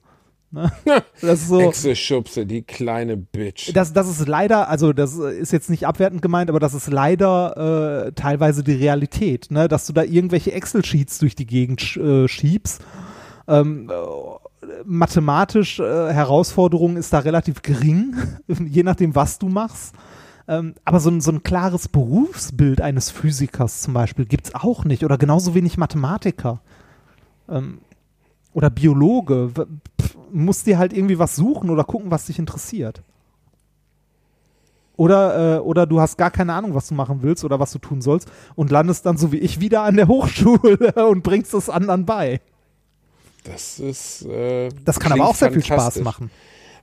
Ne? Das ist so. Excel-Schubse, die kleine Bitch. Das, das ist leider, also das ist jetzt nicht abwertend gemeint, aber das ist leider äh, teilweise die Realität, ne? dass du da irgendwelche Excel-Sheets durch die Gegend sch äh, schiebst. Ähm, äh, mathematisch äh, Herausforderung ist da relativ gering, je nachdem, was du machst. Ähm, aber so ein, so ein klares Berufsbild eines Physikers zum Beispiel gibt's auch nicht oder genauso wenig Mathematiker. Ähm, oder Biologe. W- pf, musst dir halt irgendwie was suchen oder gucken, was dich interessiert. Oder, äh, oder du hast gar keine Ahnung, was du machen willst oder was du tun sollst und landest dann so wie ich wieder an der Hochschule und bringst es anderen bei. Das ist. Äh, Das kann aber auch sehr viel Spaß machen.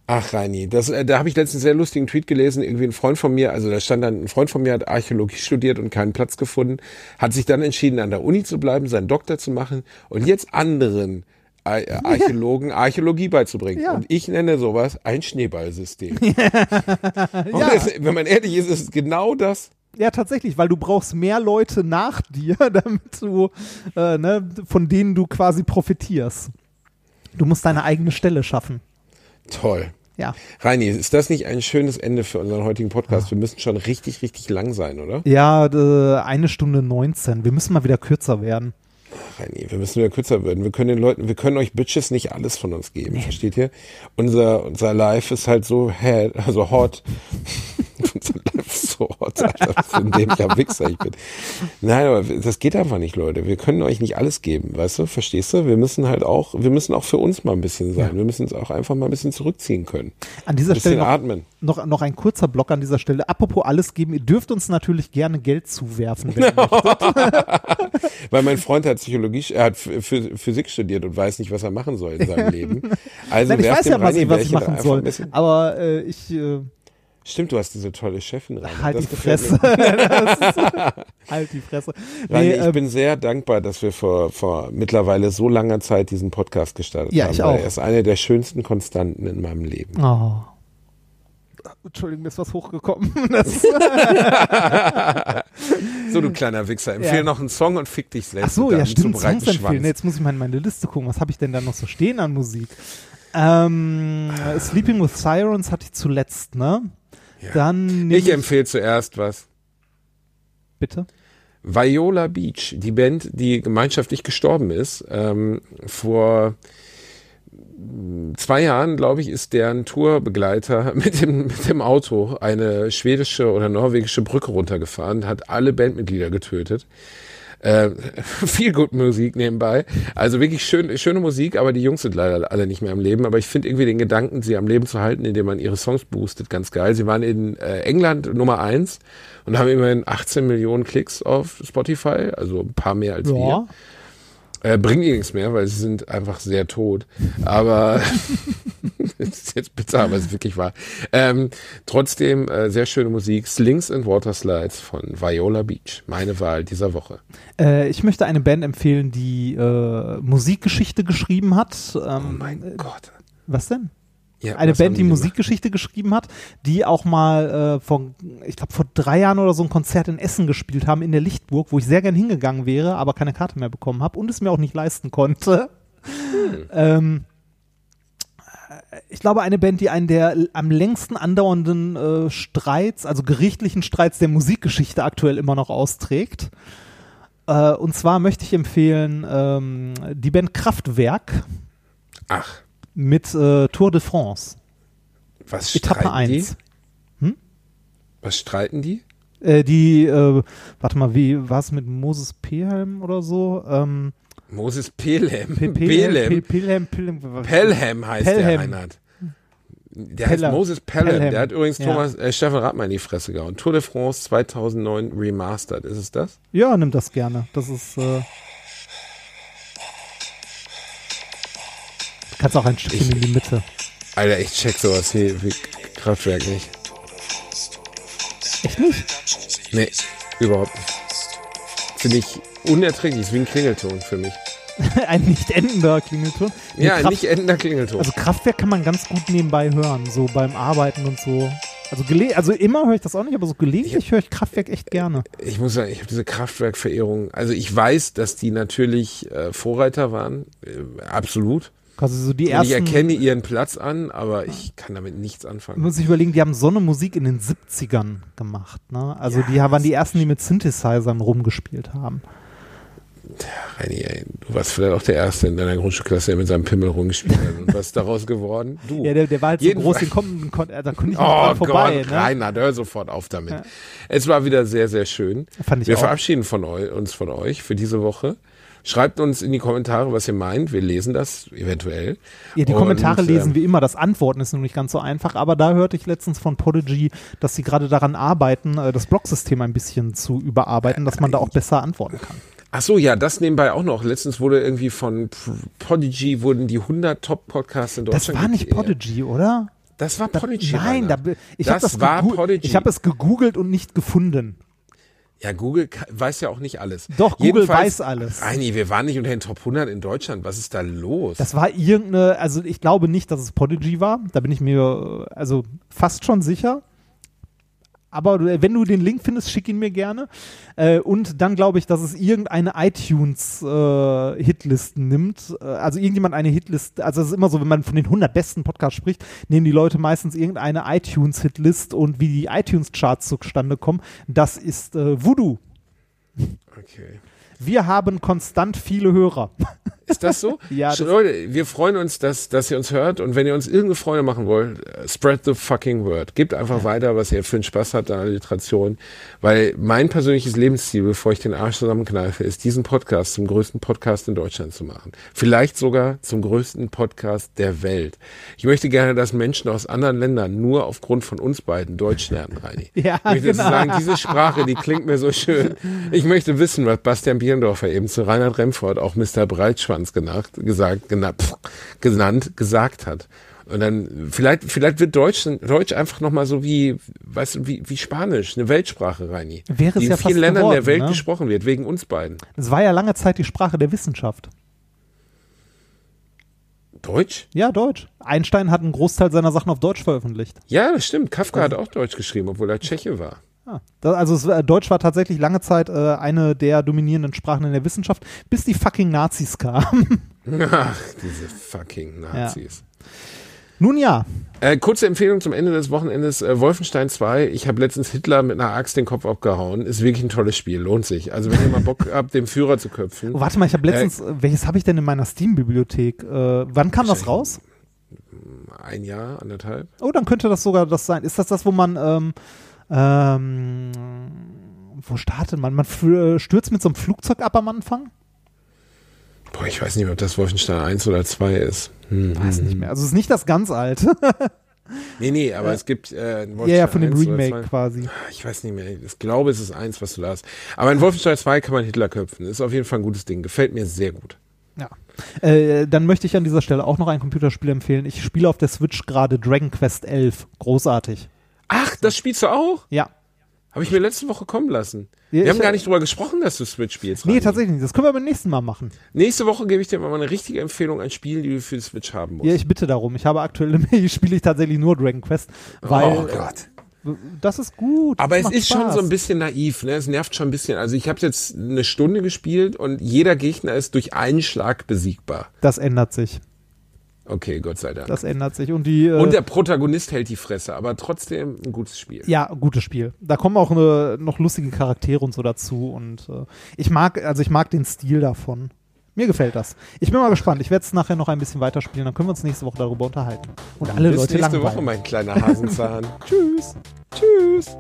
Ach, Reini, das, äh, da habe ich letztens einen sehr lustigen Tweet gelesen. Irgendwie ein Freund von mir, also da stand dann, ein Freund von mir hat Archäologie studiert und keinen Platz gefunden, hat sich dann entschieden, an der Uni zu bleiben, seinen Doktor zu machen und jetzt anderen Ar äh, Archäologen Archäologie beizubringen. Ja. Und ich nenne sowas ein Schneeballsystem. Und das, wenn man ehrlich ist, ist es genau das. Ja, tatsächlich, weil du brauchst mehr Leute nach dir, damit du, äh, ne, von denen du quasi profitierst. Du musst deine eigene Stelle schaffen. Toll. Ja. Reini, ist das nicht ein schönes Ende für unseren heutigen Podcast? Wir müssen schon richtig, richtig lang sein, oder? Ja, eine Stunde 19. Wir müssen mal wieder kürzer werden. Reini, wir müssen wieder kürzer werden. Wir können den Leuten, wir können euch Bitches nicht alles von uns geben, versteht ihr? Unser, unser Life ist halt so head, also hot. So in dem ich am Wichser ich bin. Nein, aber das geht einfach nicht, Leute. Wir können euch nicht alles geben, weißt du? Verstehst du? Wir müssen halt auch, wir müssen auch für uns mal ein bisschen sein. Wir müssen uns auch einfach mal ein bisschen zurückziehen können. An dieser Ein Stelle noch, atmen. noch, noch ein kurzer Block an dieser Stelle. Apropos alles geben, ihr dürft uns natürlich gerne Geld zuwerfen. Wenn ihr möchtet. Weil mein Freund hat Psychologie, er hat Ph- Physik studiert und weiß nicht, was er machen soll in seinem Leben. Also Nein, ich weiß ja, was was ich machen soll. Aber äh, ich äh, Stimmt, du hast diese tolle Chefin rein. halt Das die Fresse. halt die Fresse. Nee, ich ähm, bin sehr dankbar, dass wir vor, vor mittlerweile so langer Zeit diesen Podcast gestartet Ja, haben. ich auch. Er ist eine der schönsten Konstanten in meinem Leben. Oh. Entschuldigung, mir ist was hochgekommen. So, du kleiner Wichser, empfehl Ja. noch einen Song und fick dich selbst. ach so, ja, stimmt. Songs empfehlen. Schwanz. Jetzt muss ich mal in meine Liste gucken. Was habe ich denn da noch so stehen an Musik? Ähm, Sleeping with Sirens hatte ich zuletzt, ne? Ja. Dann Ich empfehle zuerst was. bitte. Viola Beach, die Band, die gemeinschaftlich gestorben ist. Ähm, vor zwei Jahren, glaube ich, ist deren Tourbegleiter mit dem, mit dem Auto eine schwedische oder norwegische Brücke runtergefahren, hat alle Bandmitglieder getötet. Äh, viel gut Musik nebenbei. Also wirklich schön, schöne Musik, aber die Jungs sind leider alle nicht mehr am Leben. Aber ich finde irgendwie den Gedanken, sie am Leben zu halten, indem man ihre Songs boostet, ganz geil. Sie waren in äh, England Nummer eins und haben immerhin 18 Millionen Klicks auf Spotify, also ein paar mehr als wir. Äh, bringen die nichts mehr, weil sie sind einfach sehr tot. Aber das ist jetzt bitter, aber es ist wirklich wahr. Ähm, trotzdem äh, sehr schöne Musik. Slings and Water Slides von Viola Beach. Meine Wahl dieser Woche. Äh, ich möchte eine Band empfehlen, die äh, Musikgeschichte geschrieben hat. Ähm, Oh mein Gott. Was denn? Ja, Eine Band, die gemacht? Musikgeschichte geschrieben hat, die auch mal äh, vor, ich glaube, vor drei Jahren oder so ein Konzert in Essen gespielt haben, in der Lichtburg, wo ich sehr gern hingegangen wäre, aber keine Karte mehr bekommen habe und es mir auch nicht leisten konnte. Ähm, äh, ich glaube, eine Band, die einen der am längsten andauernden äh, Streits, also gerichtlichen Streits der Musikgeschichte aktuell immer noch austrägt. Äh, und zwar möchte ich empfehlen ähm, die Band Kraftwerk Ach, mit äh, Tour de France. was Etappe streiten die? 1. Was streiten die? Äh, die, äh, warte mal, wie war es mit Moses Pelham oder so? Ähm, Moses Pelham. Pe- Pelham. Pe- Pelham, Pelham, heißt Pelham. der Reinhard. Der heißt Pelham. Moses Pelham. Pelham. Der hat übrigens Ja. Thomas, äh, Steffen Radmann in die Fresse gehauen. Tour de France 2009 Remastered. Ist es das? Ja, nimm das gerne. Das ist. Äh, kannst auch ein Stückchen in die Mitte. Alter, ich check sowas wie, wie Kraftwerk nicht. Echt nicht? Nee, überhaupt nicht. Finde ich unerträglich. Ist wie ein Klingelton für mich. ein nicht endender Klingelton. Nee, Ja, ein nicht endender Klingelton. Also Kraftwerk kann man ganz gut nebenbei hören, so beim Arbeiten und so. Also, gele also immer höre ich das auch nicht, aber so gelegentlich höre ich Kraftwerk echt gerne. ich muss sagen, ich habe diese Kraftwerk-Verehrung. Also ich weiß, dass die natürlich äh, Vorreiter waren. Äh, absolut. Quasi so die Und ersten. ich erkenne ihren Platz an, aber ich kann damit nichts anfangen. muss ich überlegen, die haben so eine Musik in den 70ern gemacht. Ne? Also die waren die ersten, die mit Synthesizern rumgespielt haben. Reini, ey, du warst vielleicht auch der Erste in deiner Grundschulklasse, der mit seinem Pimmel rumgespielt hat. Und was ist daraus geworden? Du. Ja, der, der war halt so groß, den kommt, kon, da konnte ich nicht Oh vorbei. Gott, ne? Reinhard, hör sofort auf damit. Es war wieder sehr, sehr schön. Fand ich Wir auch. verabschieden von eu uns von euch für diese Woche. Schreibt uns in die Kommentare, was ihr meint. Wir lesen das eventuell. Ja, die Und, Kommentare lesen ähm, wie immer. Das Antworten ist nur nicht ganz so einfach. Aber da hörte ich letztens von Podigy, dass sie gerade daran arbeiten, äh, das Blogsystem ein bisschen zu überarbeiten, dass man da auch besser antworten kann. Ach so, ja, das nebenbei auch noch. Letztens wurde irgendwie von Podigy wurden die 100 Top-Podcasts in Das Deutschland. war nicht Podigy, oder? Das war Da, Podigy. nein, da, ich habe das das, war Podigy. ich hab es gegoogelt und nicht gefunden. Ja, Google weiß ja auch nicht alles. Doch, Google Jedenfalls- weiß alles. Reini, wir waren nicht unter den Top 100 in Deutschland. Was ist da los? Das war irgendeine, also ich glaube nicht, dass es Podigy war. Da bin ich mir also fast schon sicher. Aber wenn du den Link findest, schick ihn mir gerne. Äh, und dann glaube ich, dass es irgendeine iTunes-Hitlisten nimmt. Äh, also irgendjemand eine Hitlist. Also es ist immer so, wenn man von den 100 besten Podcasts spricht, nehmen die Leute meistens irgendeine iTunes-Hitlist und wie die iTunes-Charts zustande kommen. Das ist äh, Voodoo. Okay. Wir haben konstant viele Hörer. Ist das so? Ja, das- Leute, wir freuen uns, dass, dass ihr uns hört und wenn ihr uns irgendeine Freude machen wollt, äh, spread the fucking word. Gebt einfach weiter, was ihr für einen Spaß habt an Alliteration, weil mein persönliches Lebensziel, bevor ich den Arsch zusammenkneife, ist, diesen Podcast zum größten Podcast in Deutschland zu machen. Vielleicht sogar zum größten Podcast der Welt. Ich möchte gerne, dass Menschen aus anderen Ländern nur aufgrund von uns beiden Deutsch lernen, Reini. Ja, ich möchte genau. sagen, diese Sprache, die klingt mir so schön. Ich möchte wissen, was Bastian Bierendorfer eben zu Reinhard Remford, auch Mr. Breitschwanz genannt, gesagt, genannt, genannt, gesagt hat. Und dann, vielleicht, vielleicht wird Deutsch, Deutsch einfach nochmal so wie, weißt du, wie, wie Spanisch, eine Weltsprache, Reini. Wäre es die in ja vielen fast Ländern der geworden, Welt ne? gesprochen wird, wegen uns beiden. Es war ja lange Zeit die Sprache der Wissenschaft. Deutsch? Ja, Deutsch. Einstein hat einen Großteil seiner Sachen auf Deutsch veröffentlicht. Ja, das stimmt. Kafka hat auch Deutsch geschrieben, obwohl er Tscheche war. Ah, das, also es, war- Deutsch war tatsächlich lange Zeit äh, eine der dominierenden Sprachen in der Wissenschaft, bis die fucking Nazis kamen. Ach, diese fucking Nazis. Nun ja, Äh, kurze Empfehlung zum Ende des Wochenendes. Äh, Wolfenstein 2. Ich habe letztens Hitler mit einer Axt den Kopf abgehauen. Ist wirklich ein tolles Spiel. Lohnt sich. Also wenn ihr mal Bock habt, den Führer zu köpfen. oh, warte mal, ich habe letztens, äh, welches habe ich denn in meiner Steam-Bibliothek? Äh, wann kam das raus? Ein Jahr, anderthalb. Oh, dann könnte das sogar das sein. Ist das das, wo man, ähm, ähm, wo startet man? Man äh, stürzt mit so einem Flugzeug ab am Anfang? Boah, ich weiß nicht, ob das Wolfenstein 1 oder 2 ist. Hm. Weiß nicht mehr. Also es ist nicht das ganz alte. Nee, nee, aber es gibt äh, ein ja, Wolfenstein ja, von dem 1 oder Remake 2. quasi. Ich weiß nicht mehr. Ich glaube, es ist eins, was du da hast. Aber in Wolfenstein 2 kann man Hitler köpfen. Ist auf jeden Fall ein gutes Ding. Gefällt mir sehr gut. Ja. Äh, dann möchte ich an dieser Stelle auch noch ein Computerspiel empfehlen. Ich spiele auf der Switch gerade Dragon Quest 11. Großartig. Ach, das spielst du auch? Ja. Habe ich mir letzte Woche kommen lassen. Ja, Wir haben gar nicht drüber gesprochen, dass du Switch spielst. Nee, Rani. tatsächlich nicht. Das können wir beim nächsten Mal machen. Nächste Woche gebe ich dir mal eine richtige Empfehlung an Spielen, die du für die Switch haben musst. Ja, ich bitte darum. Ich habe aktuell, spiele ich tatsächlich nur Dragon Quest, weil oh Gott. das ist gut. Aber es ist schon Spaß. so ein bisschen naiv, ne? Es nervt schon ein bisschen. Also ich habe jetzt eine Stunde gespielt und jeder Gegner ist durch einen Schlag besiegbar. Das ändert sich. Okay, Gott sei Dank. Das ändert sich. Und die. Äh, und der Protagonist hält die Fresse, aber trotzdem ein gutes Spiel. ja, gutes Spiel. Da kommen auch äh, noch lustige Charaktere und so dazu. Und äh, ich mag, also ich mag den Stil davon. Mir gefällt das. Ich bin mal gespannt. Ich werde es nachher noch ein bisschen weiterspielen. Dann können wir uns nächste Woche darüber unterhalten. Und alle Bis Leute nächste langweilen. Woche, mein kleiner Hasenzahn. Tschüss. Tschüss.